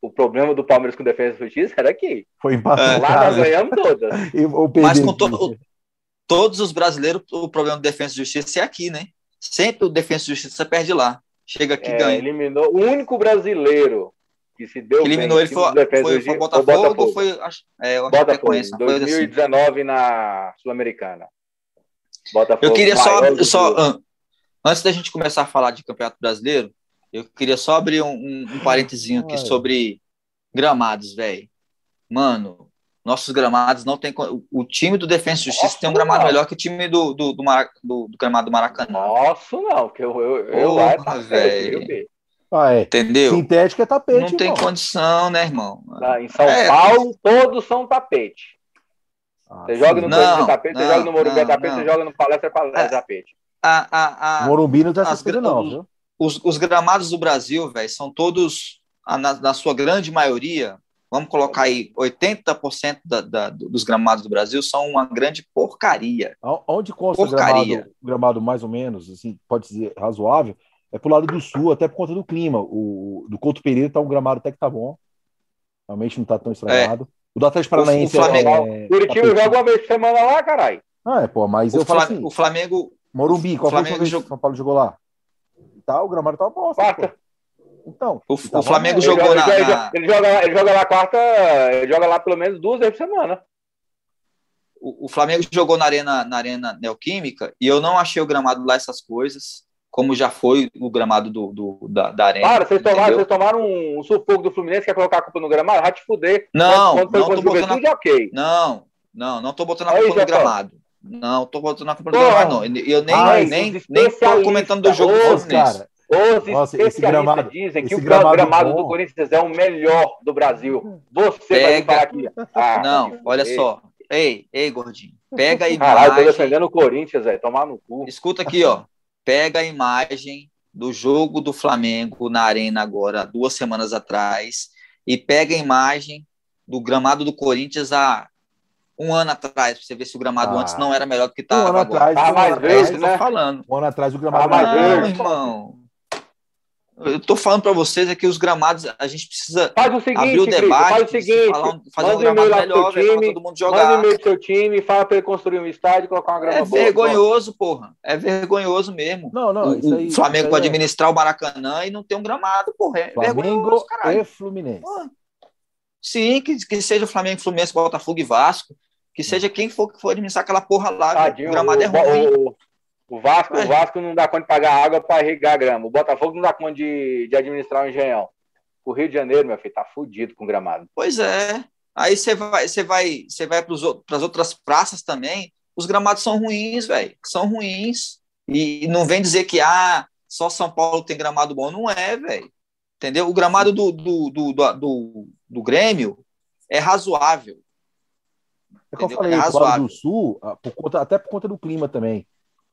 O problema do Palmeiras com Defesa e Justiça era que foi empatado. Lá nós ganhamos todas. Mas com to todos os brasileiros, o problema do Defesa e Justiça é aqui, né? Sempre o Defesa e Justiça perde lá. Chega aqui e é, ganha. Eliminou o único brasileiro que se deu. Que eliminou bem, ele foi, foi, foi, Botafogo, foi Botafogo. Foi, é, Botafogo, 2019 assim. na Sul-Americana. Botafogo. Eu queria só, só antes da gente começar a falar de Campeonato Brasileiro, eu queria só abrir um, um, um parênteses aqui sobre gramados, velho. Mano, nossos gramados não tem. O time do Defensa e Justiça Nossa, tem um gramado não. melhor que o time do, do, do, Marac, do, do gramado do Maracanã. Nossa, não, porque eu, eu, eu Porra, lá velho. Ah, é. Entendeu? Sintético é tapete. Não tem condição, né, irmão? em São é, Paulo, todos são tapete. Ah, você joga no não, tapete, não, você joga no Morumbi é tapete, você joga no Palestra é, é tapete. A, a, a, Morumbi não tem essas coisas, não, viu? Os, os gramados do Brasil, velho, são todos, na, na sua grande maioria, vamos colocar aí, 80% da, da, dos gramados do Brasil são uma grande porcaria. Onde consta porcaria. Gramado, gramado mais ou menos, assim, pode dizer razoável, é pro lado do sul, até por conta do clima. O do Couto Pereira tá um gramado até que tá bom. Realmente não tá tão estragado. É. O do Atlético Paranaense o Flamengo, é... Curitiba joga uma vez por semana lá, caralho. Ah, é, pô, mas o eu Flamengo, assim, o Flamengo... Morumbi, qual o Flamengo foi o jogo que o São Paulo jogou lá? Tá, o gramado tá bom. Quarta. Então, o, tá o Flamengo jogou ele, na, ele, na... Ele, joga, ele joga lá quarta, ele joga lá pelo menos duas vezes por semana. O, o, Flamengo jogou na arena, na arena Neoquímica e eu não achei o gramado lá essas coisas, como já foi o gramado do, do da, da, arena. Cara, vocês tomaram, vocês tomaram um, um sufoco do Fluminense, quer colocar a culpa no gramado? Vai te fuder. Não, não tô botando a... okay. Não, não, não tô botando a culpa no gramado. Não, tô botando a culpa no gramado, não. Eu nem, Ai, nem, nem tô comentando do jogo do Fluminense. Os Nossa, especialistas gramado, dizem que o gramado, gramado do Corinthians é o melhor do Brasil. Você Pega... vai aqui. Ah, não, olha ei. só. Ei, ei, gordinho. Pega a imagem. Caralho, tô defendendo o Corinthians, velho. Tomar no cu. Escuta aqui, ó. Pega a imagem do jogo do Flamengo na Arena agora, duas semanas atrás, e pega a imagem do gramado do Corinthians há um ano atrás, pra você ver se o gramado ah. antes não era melhor do que estava. Um ano agora. atrás, tá mais vezes, né? falando. Um ano atrás o gramado tá mais não, irmão. Eu tô falando para vocês é que os gramados, a gente precisa faz o seguinte, abrir o debate, faz o seguinte, falar, fazer um gramado melhor, time, pra todo mundo jogar. Manda e-mail pro seu time, fala para ele construir um estádio e colocar uma grama É boa, vergonhoso, porra. É vergonhoso mesmo. Não, não, isso aí. O Flamengo é... administrar o Maracanã e não ter um gramado, porra. É Flamengo e Fluminense. Porra. Sim, que, que seja o Flamengo, Fluminense, Botafogo e Vasco, que seja quem for que for administrar aquela porra lá, Tadinho, o gramado é ruim. O, o Vasco, o Vasco não dá conta de pagar água para irrigar a grama. O Botafogo não dá conta de, de administrar o engenhão. O Rio de Janeiro, meu filho, tá fudido com gramado. Pois é. Aí você vai, você vai, você vai para as outras praças também. Os gramados são ruins, velho. São ruins. E não vem dizer que ah, só São Paulo tem gramado bom. Não é, velho. Entendeu? O gramado do, do, do, do, do, do Grêmio é razoável. É que eu falei, é do Sul, ah, por conta, até por conta do clima também.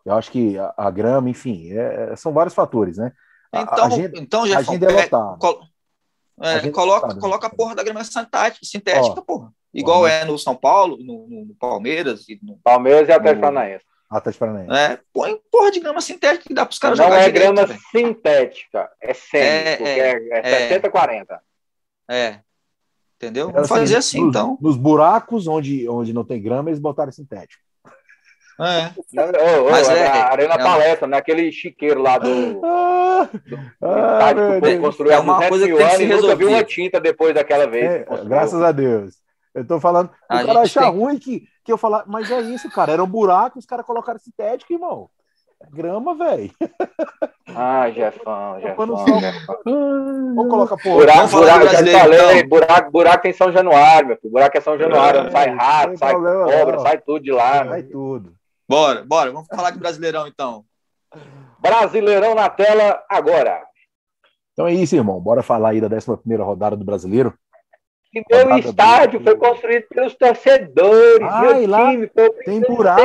Eu acho que a, a grama, enfim, é, é são vários fatores, né? Então, a, agenda, então já agenda é, col é, coloca, é coloca a porra da grama sintética, sintética Ó, porra. Igual ó, é no São Paulo, no, no Palmeiras. E no, Palmeiras e Atlético Paranaense. Atlético Paranaense. É, põe porra de grama sintética que dá para os caras jogar Não é direito, grama sintética, é semi, é, é, é, 70-40. É, é. Entendeu? Vamos fazer assim, nos, então. Nos buracos onde, onde não tem grama, eles botaram sintético. É. oh, oh, Mas é, a Arena é, Palestra, naquele chiqueiro lá do. Ah, do ah, que construiu é uma coisa que tem que se resolver. viu uma tinta depois daquela vez. É, graças a Deus. Eu tô falando. A o cara acha tem... ruim que, que eu falar, mas é isso, cara. Era um buraco, os caras colocaram sintético, irmão. É grama, velho. Ah, Jefão, Jefão. Vamos colocar por. Buraco, buraco, já falei, então. buraco, buraco tem São Januário, meu filho. Buraco é São Januário, é, sai rato, sai cobra, sai tudo de lá. Sai tudo. Bora, bora. Vamos falar de Brasileirão, então. Brasileirão na tela agora. Então é isso, irmão. Bora falar aí da 11 rodada do Brasileiro. E meu estádio do... foi construído pelos torcedores. Ai, meu lá time tem buraco.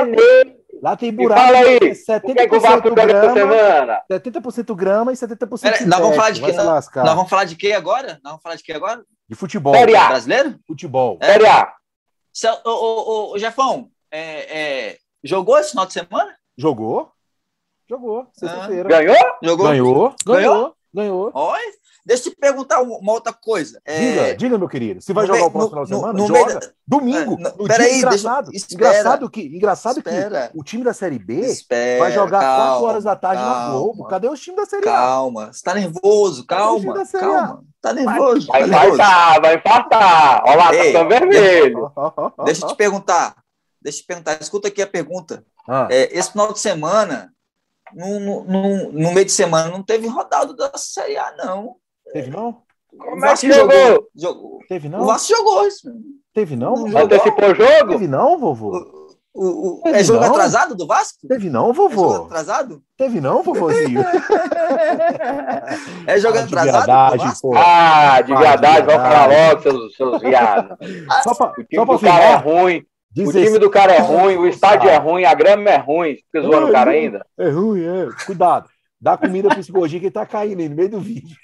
Lá tem buraco. E fala aí, 70% é que o Vasco grama, semana? 70% grama e 70% Pera, nós vamos falar de quê? Nós, nós, vamos falar de quê agora? Nós vamos falar de quê agora? De futebol. Série A. Brasileiro? Futebol. É. Série A. Ô, ô, ô, Jefão, é, é, Jogou esse final de semana? Jogou. Jogou, sexta-feira. Ah. Ganhou? Jogou? Ganhou. Ganhou. Ganhou. Olha, deixa eu te perguntar uma outra coisa. É... Diga, diga, meu querido. Você vai jogar o próximo final de semana? No, joga. Da... Domingo. É, no peraí, engraçado. Deixa... engraçado que, engraçado que o time da Série B espera, vai jogar calma, 4 horas da tarde calma, na Globo. Cadê os times da Série A? Calma, você tá nervoso, calma. Calma. Tá nervoso. Vai, tá infartar, vai infartar. Olha lá, tá vermelho. Deixa eu te perguntar. Deixa eu te perguntar, escuta aqui a pergunta. Ah. É, esse final de semana, no, no, no, meio de semana, não teve rodada da Série A, não. Teve não? Como é que jogou? jogou? Teve não? O Vasco jogou isso. Teve não? Não antecipou o jogo? Teve não, vovô? O, o, é jogo não? atrasado do Vasco? Teve não, vovô? É jogo atrasado? Teve não, vovôzinho? é jogo ah, atrasado viadagem, pô. Ah, de verdade, vamos falar logo, seus, seus viados. Só pra, o time só pra do cara é ruim. O time do cara é ruim, o estádio é ruim, a grama é ruim. Fica zoando o cara ainda? É ruim, é. Cuidado. Dá comida pro psicologia que ele tá caindo aí no meio do vídeo.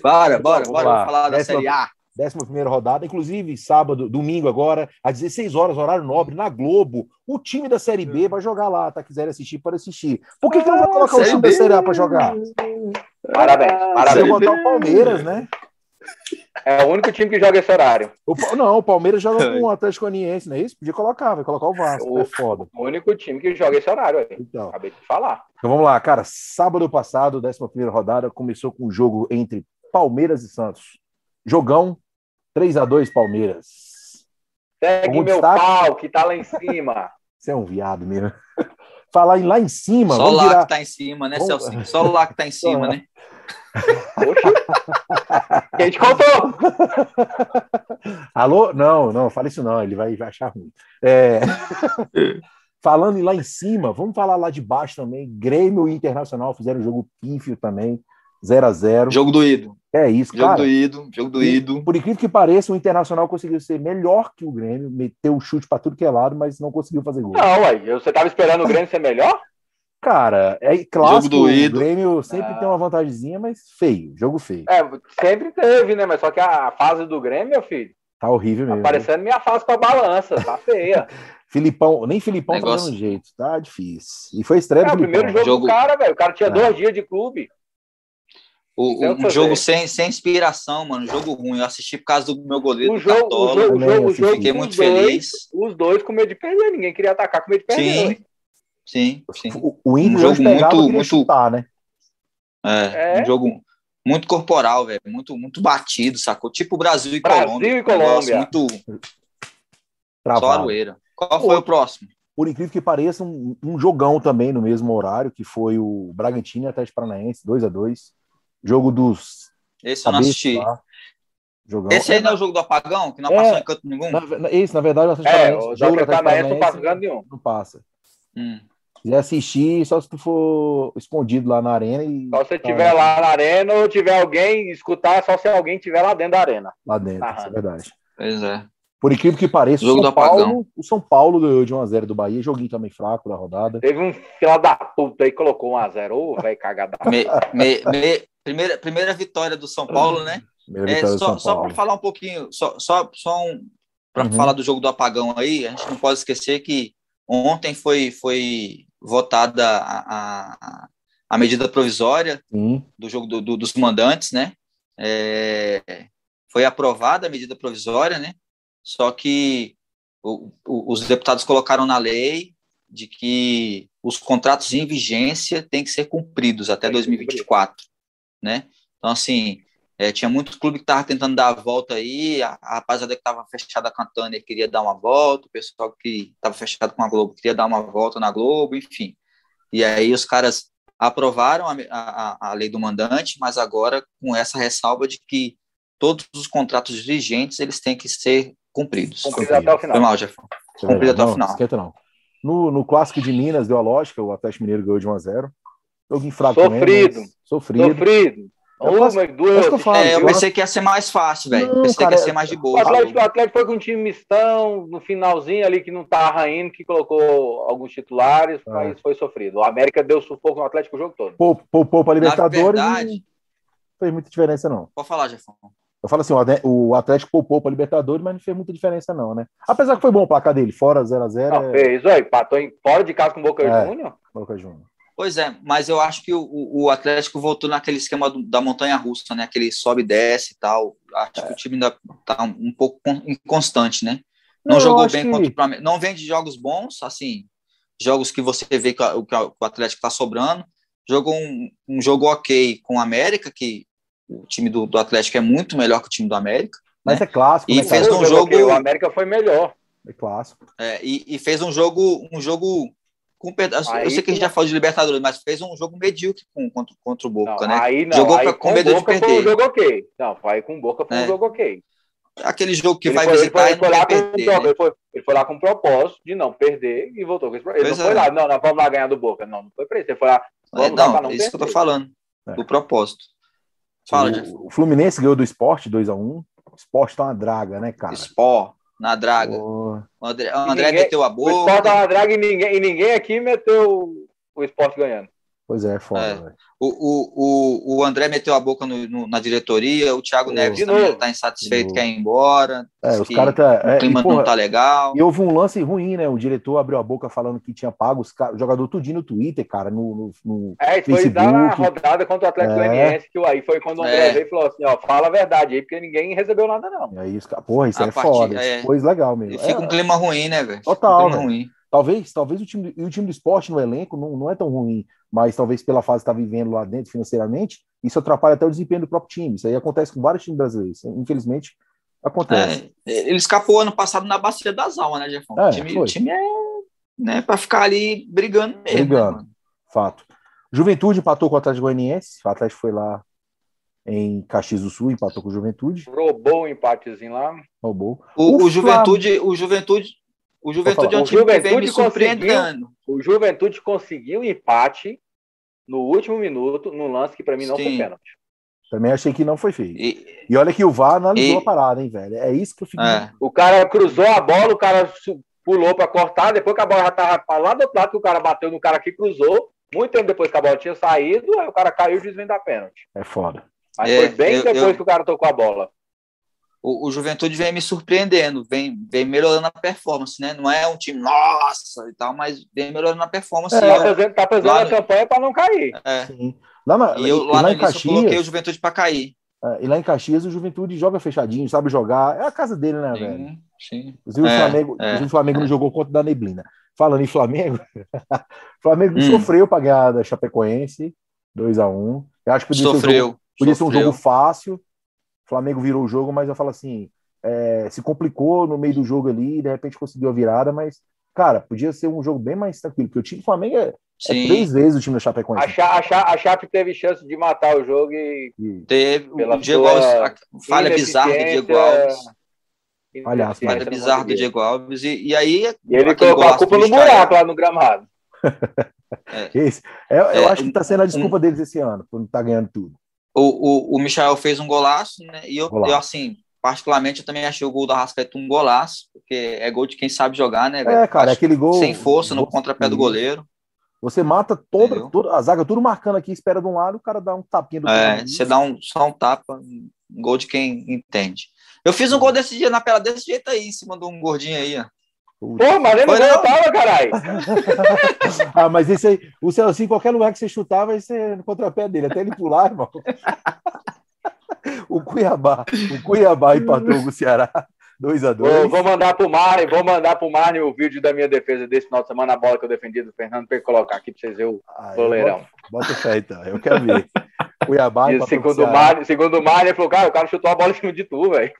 Bora, bora, bora. Vamos falar da Série A. Décima primeira rodada, inclusive sábado, domingo agora, às 16 horas, horário nobre, na Globo. O time da Série B vai jogar lá, tá? Quiser assistir, pode assistir. Por que, que não vai colocar o time B. da Série A pra jogar? Parabéns, parabéns. Você botar o Palmeiras, né? É o único time que joga esse horário. O, não, o Palmeiras joga com o Atlético Goianiense, não é isso? Podia colocar, vai colocar o Vasco, o, é foda. O único time que joga esse horário aí. Então. Acabei de falar. Então vamos lá, cara. Sábado passado, 11 rodada, começou com um jogo entre Palmeiras e Santos. Jogão, 3 a 2 Palmeiras. Segue Algum meu destaque? pau, que tá lá em cima. Você é um viado mesmo. Falar em lá em cima. Só lá virar... que tá em cima, né, vamos... Celso? Só lá que tá em cima, né? Poxa. Quem te contou? Alô? Não, não, fala isso não, ele vai, vai achar ruim. É... Falando lá em cima, vamos falar lá de baixo também. Grêmio e Internacional fizeram um jogo pífio também, 0 a 0 Jogo doído. É isso, jogo cara. Jogo doído, jogo doído. Por incrível que pareça, o Internacional conseguiu ser melhor que o Grêmio, meteu o chute para tudo que é lado, mas não conseguiu fazer gol. Não, ué, você estava esperando o Grêmio ser melhor? Cara, é clássico, o Grêmio sempre ah. tem uma vantagemzinha, mas feio, jogo feio. É, sempre teve, né? Mas só que a fase do Grêmio, meu filho. Tá horrível mesmo. Tá parecendo minha fase com a balança, tá feia. Filipão, nem Filipão Negócio... tá dando jeito, tá difícil. E foi estreia é, do o primeiro jogo, jogo, do cara, velho. O cara tinha é. dois dias de clube. O, o um jogo sem, sem inspiração, mano. Jogo ruim. Eu assisti por causa do meu goleiro. O jogo, o jogo, o jogo, o jogo Fiquei muito dois, feliz. Os dois com medo de perder. Ninguém queria atacar com medo de perder. Sim. Sim, sim. O, o Inter Um jogo muito- muito- chutar, né? É, É. um jogo muito corporal, velho. Muito, muito batido, sacou? Tipo Brasil e Brasil Colômbia. e um negócio Colômbia. Muito só Travado. aroeira. Qual foi o próximo? Por incrível que pareça, um, um jogão também no mesmo horário, que foi o Bragantino e Atlético Paranaense, 2 a 2 Jogo dos Esse eu não assisti. lá. Jogão. Esse aí não é o jogo do apagão, que não É. passou em canto nenhum? Na, esse, na verdade, o Atlético É, Paranaense, o jogo do Atlético Paranaense não passa Paranaense ganho nenhum. não passa. Hum. Se quiser assistir, só se tu for escondido lá na arena e Só se você estiver lá na arena ou tiver alguém, escutar só se alguém estiver lá dentro da arena. lá dentro, isso é verdade. Pois é. Por incrível que pareça, o São. Paulo, o São Paulo ganhou de 1x0 do Bahia, joguinho também fraco da rodada. Teve um fila da puta aí, colocou 1x0. Ô, velho, cagada. Me- me- me- primeira, primeira vitória do São Paulo, né? Primeira É, vitória do só só para falar um pouquinho, só, só, só um, para Uhum. falar do jogo do apagão aí, a gente não pode esquecer que ontem foi, foi votada a, a, a medida provisória Sim, do jogo do- do- dos mandantes, né? É, foi aprovada a medida provisória, né? Só que o- o- os deputados colocaram na lei de que os contratos em vigência têm que ser cumpridos até Tem que 2024, né? Então, assim, é, tinha muito clube que estava tentando dar a volta aí, a, a rapaziada que estava fechada cantando e queria dar uma volta, o pessoal que estava fechado com a Globo queria dar uma volta na Globo, enfim. E aí os caras aprovaram a, a, a lei do mandante, mas agora com essa ressalva de que todos os contratos vigentes eles têm que ser cumpridos. Cumprido até o Foi final. mal, Jefferson. até o Não, final. esquenta não. No, no clássico de Minas, deu a lógica, o Atlético Mineiro ganhou de 1x0. Joguinho fraco também, Sofrido. mas Sofrido. Sofrido. Eu Ô, que eu falo, É, eu pensei que ia ser mais fácil, velho. Pensei cara, que ia ser mais de O boa. Atlético, o Atlético foi com um time mistão, no finalzinho ali que não tá arranhando, que colocou alguns titulares, É. mas foi sofrido. O América deu sufoco no Atlético o jogo todo. Pou- Poupou para Libertadores verdade- não fez muita diferença, não. Pode falar, Jefferson. Eu falo assim, o o Atlético poupou para Libertadores, mas não fez muita diferença, não, né? Apesar que foi bom o placar dele, fora 0x0, Não, é fez, ó, empatou em, fora de casa com o Boca É. Juniors. Boca Juniors. Pois é, mas eu acho que o, o- Atlético voltou naquele esquema do- da montanha russa, né? Aquele sobe e desce e tal. Acho que o time ainda tá um, um pouco con- inconstante, né? Não, Não, jogou bem que- contra o. Não vem de jogos bons, assim, jogos que você vê que, o, que o Atlético tá sobrando. Jogou um, um jogo ok com o América, que o time do, do Atlético é muito melhor que o time do América. Mas né? é clássico, E né, fez um jogo- O América foi melhor. É clássico. É, e, e fez um jogo, um jogo com peda- Aí Eu sei que a gente já falou de Libertadores, mas fez um jogo medíocre com, contra, contra o Boca, Não, né? Aí não, Jogou aí pra- com com medo de Boca foi perder. um jogo ok. Não, aí com Boca foi um É. jogo ok. Aquele jogo que ele, vai foi, ele, visitar foi, e ele, foi não lá com, perder, pro- né? ele, foi, ele foi lá com o propósito de não perder e voltou com esse Ele Pois não foi é. lá, não, nós vamos lá ganhar do Boca. Não, não foi pra isso. Ele foi lá, É, vamos lá pra não, não é isso que eu tô perder. falando, É. do propósito. Fala. O, o Fluminense ganhou do Esporte 2x1. O Esporte tá uma draga, né, cara? Sport, na draga. Pô, O André, o André ninguém- meteu a O boca. tá uma draga e ninguém, e ninguém aqui meteu o esporte ganhando. Pois é, foda, É. velho. O, o, o, o André meteu a boca no- no- na diretoria. O Thiago. Neves também está insatisfeito, De quer ir embora. É, os que caras tá. O É, clima e, porra, não tá legal. e houve um lance ruim, né? O diretor abriu a boca falando que tinha pago os ca- o jogador tudinho no Twitter, cara, no, no, no- É, isso foi na rodada contra o Atlético É. Goianiense, que aí foi quando o André É. veio e falou assim, ó, fala a verdade aí, porque ninguém recebeu nada não. E aí, os caras, porra, isso A é partir- foda. é. Isso foi legal mesmo. E fica É, um clima ruim, né, velho? Fica Total, Um clima ruim. Talvez, talvez o time, e o time do esporte no elenco não, não é tão ruim, mas talvez pela fase que está vivendo lá dentro financeiramente, isso atrapalha até o desempenho do próprio time. Isso aí acontece com vários times brasileiros. Infelizmente, acontece. É, ele escapou ano passado na bacia das almas, né, Jefão? É, o, time, o time é né, para ficar ali brigando mesmo. Brigando. né? Fato. Juventude empatou com o Atlético Goianiense. O Atlético foi lá em Caxias do Sul, empatou com o Juventude, Roubou um empatezinho lá. roubou. O, O o Juventude, o Juventude, o Juventude é um O time que vem me Juventude surpreendendo. O Juventude conseguiu empate no último minuto, num lance que pra mim não foi Sim. pênalti. Também achei que não foi feio. E, E olha que o VAR analisou E- a parada, hein, velho? É isso que eu fico. é, O cara cruzou a bola, o cara pulou pra cortar, depois que a bola já tava lá do outro lado, que o cara bateu no cara que cruzou, muito tempo depois que a bola tinha saído, aí o cara caiu e o juiz vem dar pênalti. É foda. Mas É, foi bem eu- depois eu- que o cara tocou a bola. O, o Juventude vem me surpreendendo, vem, vem melhorando a performance, né? Não é um time, nossa, e tal, mas vem melhorando a performance. É, Tá eu- fazendo, tá fazendo lá a no- campanha pra não cair. é, Sim. Lá, e eu, lá, e lá em Caxias, eu coloquei o Juventude para cair. É, e lá em Caxias o Juventude joga fechadinho, sabe jogar. É a casa dele, né, sim, velho? Sim. Inclusive é, o Flamengo, é, o Flamengo é. não jogou contra da Neblina. Falando em Flamengo, Flamengo hum. sofreu para ganhar da Chapecoense, 2 a 1 um. Eu acho que podia, sofreu, ser, um jogo, podia ser um jogo fácil. O Flamengo virou o jogo, mas eu falo assim, é, se complicou no meio do jogo ali, de repente conseguiu a virada, mas, cara, podia ser um jogo bem mais tranquilo, porque o time do Flamengo é, é três vezes o time da Chapecoense. A, Cha, a, a Chape teve chance de matar o jogo e. Teve. Pela o Diego Alves, falha bizarra do Diego Alves. Aliás, falha bizarra do Diego Alves. E, e aí. E ele colocou a culpa no buraco lá no gramado. é. É, eu é, acho que está sendo a desculpa um, deles esse ano, por não estar tá ganhando tudo. O, o, o Michel fez um golaço, né? E eu, eu assim, particularmente, eu também achei o gol do Arrascaeta um golaço, porque é gol de quem sabe jogar, né? É, cara, aquele gol. Sem força no contrapé do goleiro. Você mata toda, toda a zaga, tudo marcando aqui, espera de um lado, o cara dá um tapinha do É, você dá um, só um tapa, um gol de quem entende. Eu fiz um gol desse dia na pela desse jeito aí, em cima de um gordinho aí, ó. Pô, mas não tava, caralho. ah, mas esse aí, o Celcinho, qualquer lugar que você chutar, vai ser no contrapé dele, até ele pular, irmão. o Cuiabá, o Cuiabá empatou com o Ceará. 2 a 2 vou, vou mandar pro Marne, vou mandar pro Marne o vídeo da minha defesa desse final de semana, a bola que eu defendi do Fernando, para ele colocar aqui para vocês verem o ah, goleirão. Bota, bota fé então, eu quero ver. Cuiabá e segundo o Marne, segundo o Marne, ele falou, cara, o cara chutou a bola em cima de tu, velho.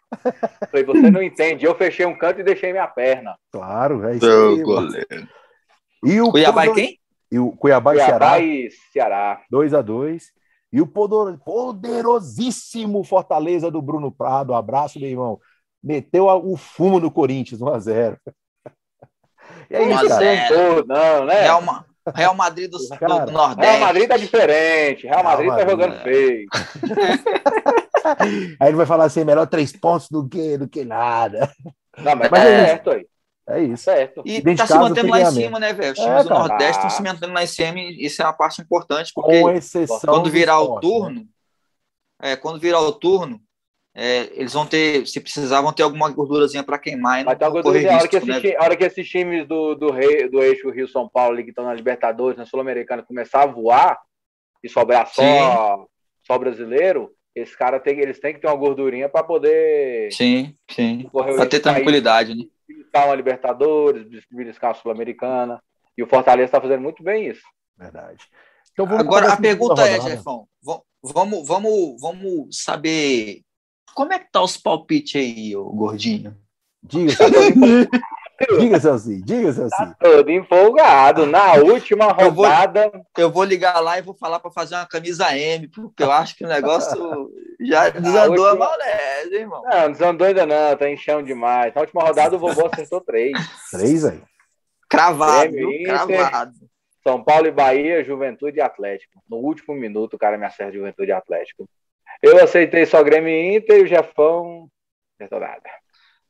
Falei, você não entende, eu fechei um canto e deixei minha perna. Claro, é isso. Goleiro. E o Cuiabá e quem? E o Cuiabá, Cuiabá e Ceará. 2 a 2 E o poderosíssimo Fortaleza do Bruno Prado. Abraço, meu irmão meteu o fumo no Corinthians, 1x0. E aí, 1 0 não, né? Real, Real Madrid do, cara, do, Nordeste. Real Madrid tá diferente. Real Madrid, Real Madrid tá jogando é. feio. aí ele vai falar assim: melhor três pontos do que, do que nada. Não, mas, mas tá é certo aí. É isso. Certo. E tá se mantendo lá em cima, né, velho? Os times é, do Nordeste estão se mantendo lá em cima e isso é uma parte importante, porque quando virar o né? turno, né? é, quando virar o turno, é, eles vão ter, se precisavam ter alguma gordurazinha para queimar. Ter uma gordurazinha. Risco, a, hora que esses, né? a hora que esses times do, do, rei, do eixo Rio-São Paulo, que estão na Libertadores, na Sul-Americana, começar a voar e sobrar só, só brasileiro, esses caras têm, eles têm que ter uma gordurinha para poder. Sim, sim. Para ter tranquilidade, né? Beliscar uma Libertadores, beliscar a Sul-Americana. E o Fortaleza está fazendo muito bem isso. Verdade. Então, Agora, a pergunta é, Jefão, vamos, vamos, vamos saber como é que tá os palpites aí, ô gordinho? Diga, diga, Celci, diga, Celci. Tá todo empolgado. Na última rodada. Eu vou, eu vou ligar lá e vou falar para fazer uma camisa M, porque eu acho que o negócio já desandou última... a hein, irmão? Não, desandou ainda não, tá enchendo demais. Na última rodada o vovô acertou três. Três aí? Cravado, cravado. São Paulo e Bahia, Juventude e Atlético. No último minuto o cara me acerta Juventude e Atlético. Eu aceitei só Grêmio e Inter e o Jefão não nada.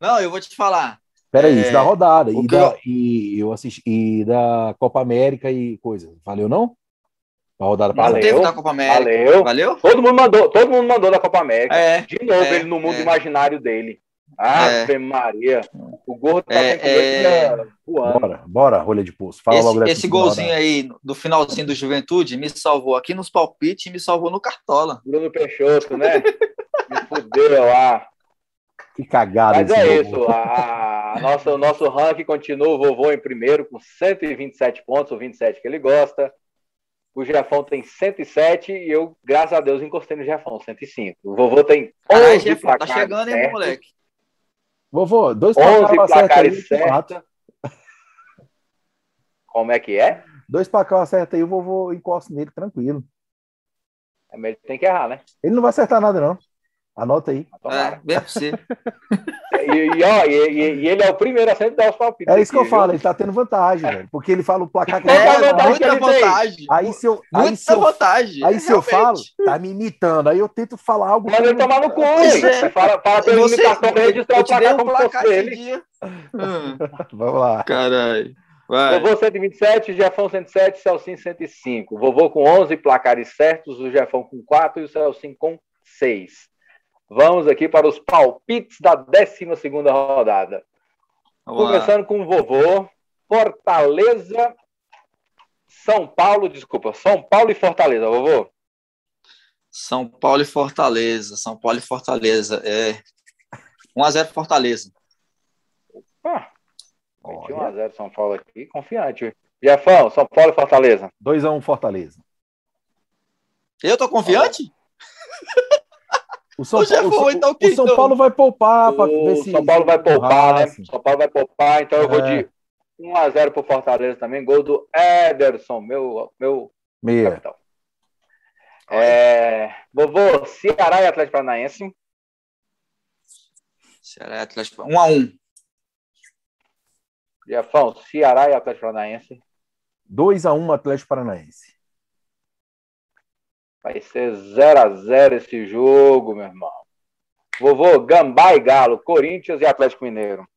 Não, eu vou te falar. Peraí, é... isso da rodada. E, da, e, eu assisti, e da Copa América e coisa. Valeu, não? A rodada Valeu. Não teve da Copa América. Valeu. Valeu? Todo mundo mandou, todo mundo mandou da Copa América. É, De novo, é, ele no mundo é. imaginário dele. Ave é. Maria. O gordo tá é, é... Bora, bora, rolha de pulso. Fala esse, logo esse golzinho aí do finalzinho do Juventude me salvou aqui nos palpites e me salvou no Cartola. Bruno Peixoto, né? me fudeu lá. Que cagada. Mas é isso. A, a nossa, o nosso ranking continua o vovô em primeiro com 127 pontos, o 27 que ele gosta. O Jefão tem 107 e eu, graças a Deus, encostei no Jefão, 105. O vovô tem 11 Ai, Jefão, tá chegando, hein, moleque? Vovô, dois placares certos. Como é que é? Dois placares acerta aí, o vovô encosta nele tranquilo. É, mas ele tem que errar, né? Ele não vai acertar nada, não. Anota aí. É, bem possível. e, e, ó, e, e, ele é o primeiro a sempre dar os palpites. É isso que eu falo, ele tá tendo vantagem, velho. Porque ele fala o placar que é, é muita vantagem. Aí se eu, muita aí se eu, vantagem. Aí se eu falo, tá me imitando. Aí eu tento falar algo. Mas ele tomar no cu, é. Fala, fala pra ele imitação pra registrar o placar como placar ele. Vamos lá. Caralho. Vai. Vovô 127, Jefão 107, Celcinho 105. Vovô com 11 placares certos, o Jefão com 4 e o Celcinho com 6. Vamos aqui para os palpites da 12 rodada. Vamos Começando com o vovô. Fortaleza. São Paulo, desculpa. São Paulo e Fortaleza, vovô. São Paulo e Fortaleza. São Paulo e Fortaleza. É 1x0 Fortaleza. Ah, 21x0 São Paulo aqui, confiante. Jefão, São Paulo e Fortaleza. 2x1 Fortaleza. Eu tô confiante? O São, Paulo, o, então, o São Paulo vai poupar para ver se. São Paulo vai poupar, né? São Paulo vai poupar, então eu vou é. de 1x0 pro Fortaleza também. Gol do Ederson, meu, meu Meia. capitão. É, vovô, Ceará e Atlético Paranaense. Ceará e Atlético 1x1. Jefão, Ceará e Atlético Paranaense. 2x1 Atlético Paranaense. Vai ser 0x0 esse jogo, meu irmão. Vovô, Gambá e Galo, Corinthians e Atlético Mineiro.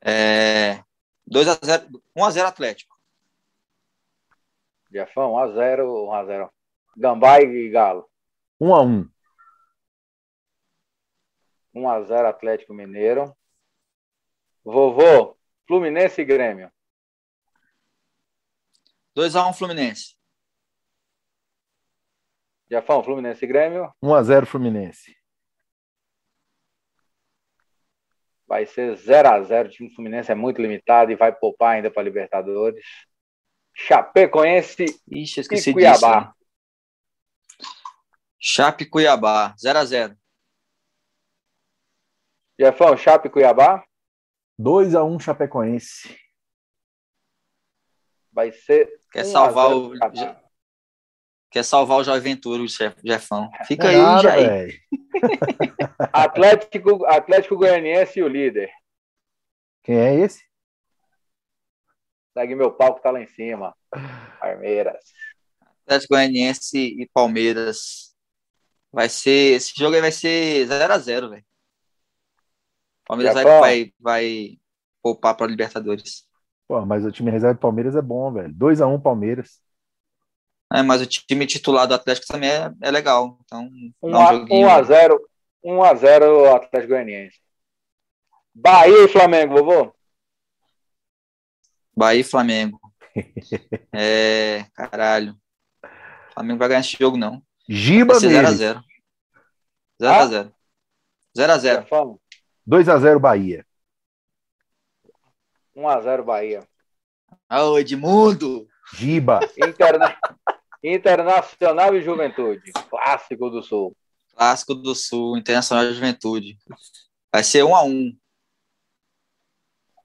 É, 2x0, 1x0 Atlético. Jefão, 1x0, 1x0. Gambá e Galo. 1x1. 1x0 Atlético Mineiro. Vovô, Fluminense e Grêmio. 2x1 Fluminense. Jafão, Fluminense e Grêmio. 1x0 Fluminense. Vai ser 0x0. O time Fluminense é muito limitado e vai poupar ainda para Libertadores. Chapecoense Ixi, e Cuiabá. Disso, Chape Cuiabá, 0x0. Jefão, Chape Cuiabá? 2x1 Chapecoense. Vai ser. Quer salvar o. Quer salvar o Jovem Ventura, o Jefão. Fica é aí, nada, Jair. Atlético, Atlético Goianiense e o líder. Quem é esse? Segue meu palco, tá lá em cima. Palmeiras. Atlético Goianiense e Palmeiras. Vai ser. Esse jogo aí vai ser 0x0, velho. Palmeiras vai, vai, vai poupar para Libertadores. Pô, mas o time reserva do Palmeiras é bom, velho. 2x1 um, Palmeiras. É, mas o time titular do Atlético também é, é legal. Então, 1x0 um 1x0 Atlético Goianiense. Bahia e Flamengo, vovô? Bahia e Flamengo. é, caralho. O Flamengo vai ganhar esse jogo, não. Giba 0x0. 0x0. 0x0. 2x0 Bahia. 1x0 Bahia. Ô, Edmundo! Giba! Interna... Internacional e Juventude. Clássico do Sul. Clássico do Sul, Internacional e Juventude. Vai ser 1x1.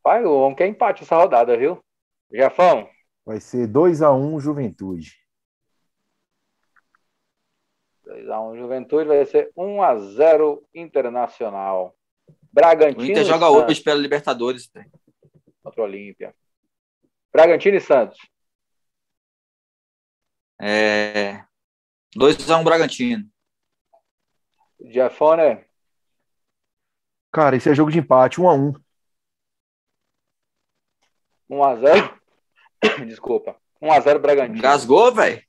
Pai, o homem quer empate essa rodada, viu? Jafão? Vai ser 2x1 Juventude. 2x1 Juventude, vai ser 1x0 Internacional. Bragantino. O Inter joga hoje pela Libertadores. Véio contra o Olímpia. Bragantino e Santos. É... 2x1 um Bragantino. Jafone. Cara, esse é jogo de empate, 1x1. 1x0. Desculpa. 1x0 Bragantino. Gasgou, velho?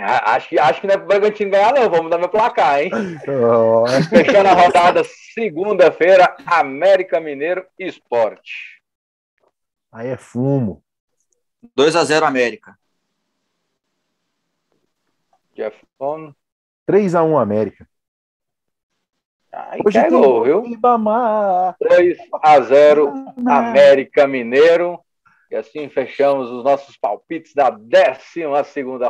Ah, acho que, acho que não é pro Bragantino ganhar, não. Vamos dar meu placar, hein? Oh. Fechando a rodada segunda-feira, América Mineiro Esporte. Aí é fumo. 2 a 0 América. Jeffon. 3 a 1 América. Aí Hoje pegou, viu? 2 a 0 América Mineiro. E assim fechamos os nossos palpites da 12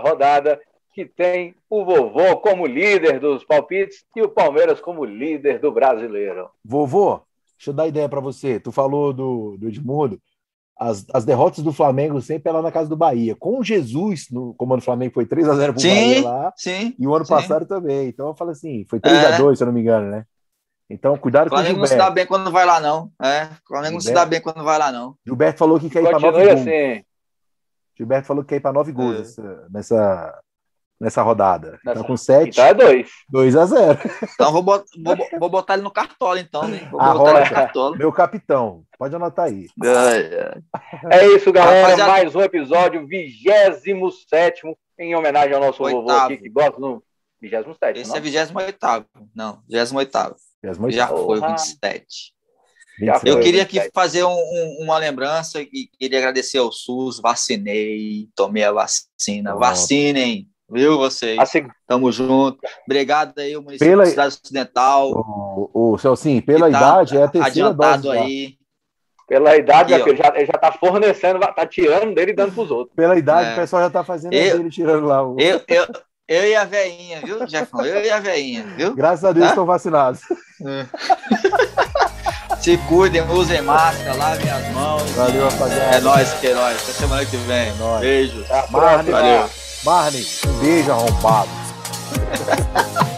rodada, que tem o vovô como líder dos palpites e o Palmeiras como líder do brasileiro. Vovô, deixa eu dar ideia para você. Tu falou do, do Edmundo as, as derrotas do Flamengo sempre é lá na casa do Bahia. Com Jesus, no comando do Flamengo foi 3 a 0 pro sim, Bahia lá. Sim, e o ano sim. passado também. Então eu falo assim, foi 3 é. a 2 se eu não me engano, né? Então, cuidado com o Flamengo não se dá bem quando vai lá, não. É, o Flamengo não se dá bem quando vai lá, não. Gilberto falou que quer ir para 9 gols. Assim. Gilberto falou que quer ir para 9 gols é. nessa, nessa, rodada. Nessa... Tá com 7. Então é 2. 2 a 0. Então vou, botar, vou, vou botar ele no cartola, então. Né? Vou a botar Rocha, cartola. Meu capitão. Pode anotar aí. É, é isso, galera. Rapaziada... Mais um episódio, 27 em homenagem ao nosso Oitavo. vovô aqui, que gosta do 27. Esse não? é 28. Não, 28. 28. Já foi, 27. Eu queria aqui fazer um, um, uma lembrança e queria agradecer ao SUS. Vacinei, tomei a vacina. Vacinem, viu vocês? Assim, Tamo junto. Obrigado aí, o município pela... da Cidade Ocidental. O, o Celcinho, pela tá idade, é a terceira adiantado dose. aí. Pela idade, Aqui, já, ele já tá fornecendo, tá tirando dele e dando pros outros. Pela idade, é. o pessoal já tá fazendo eu, dele, tirando lá o. Eu, eu, eu e a veinha, viu, Jefão? Eu e a veinha, viu? Graças a Deus tá? estão vacinados. É. Se cuidem, usem máscara, lavem as mãos. Valeu, rapaziada. É nóis, Queiroz. Até semana que vem. É Beijo. Marne, Valeu. Marne, um beijo arrombado.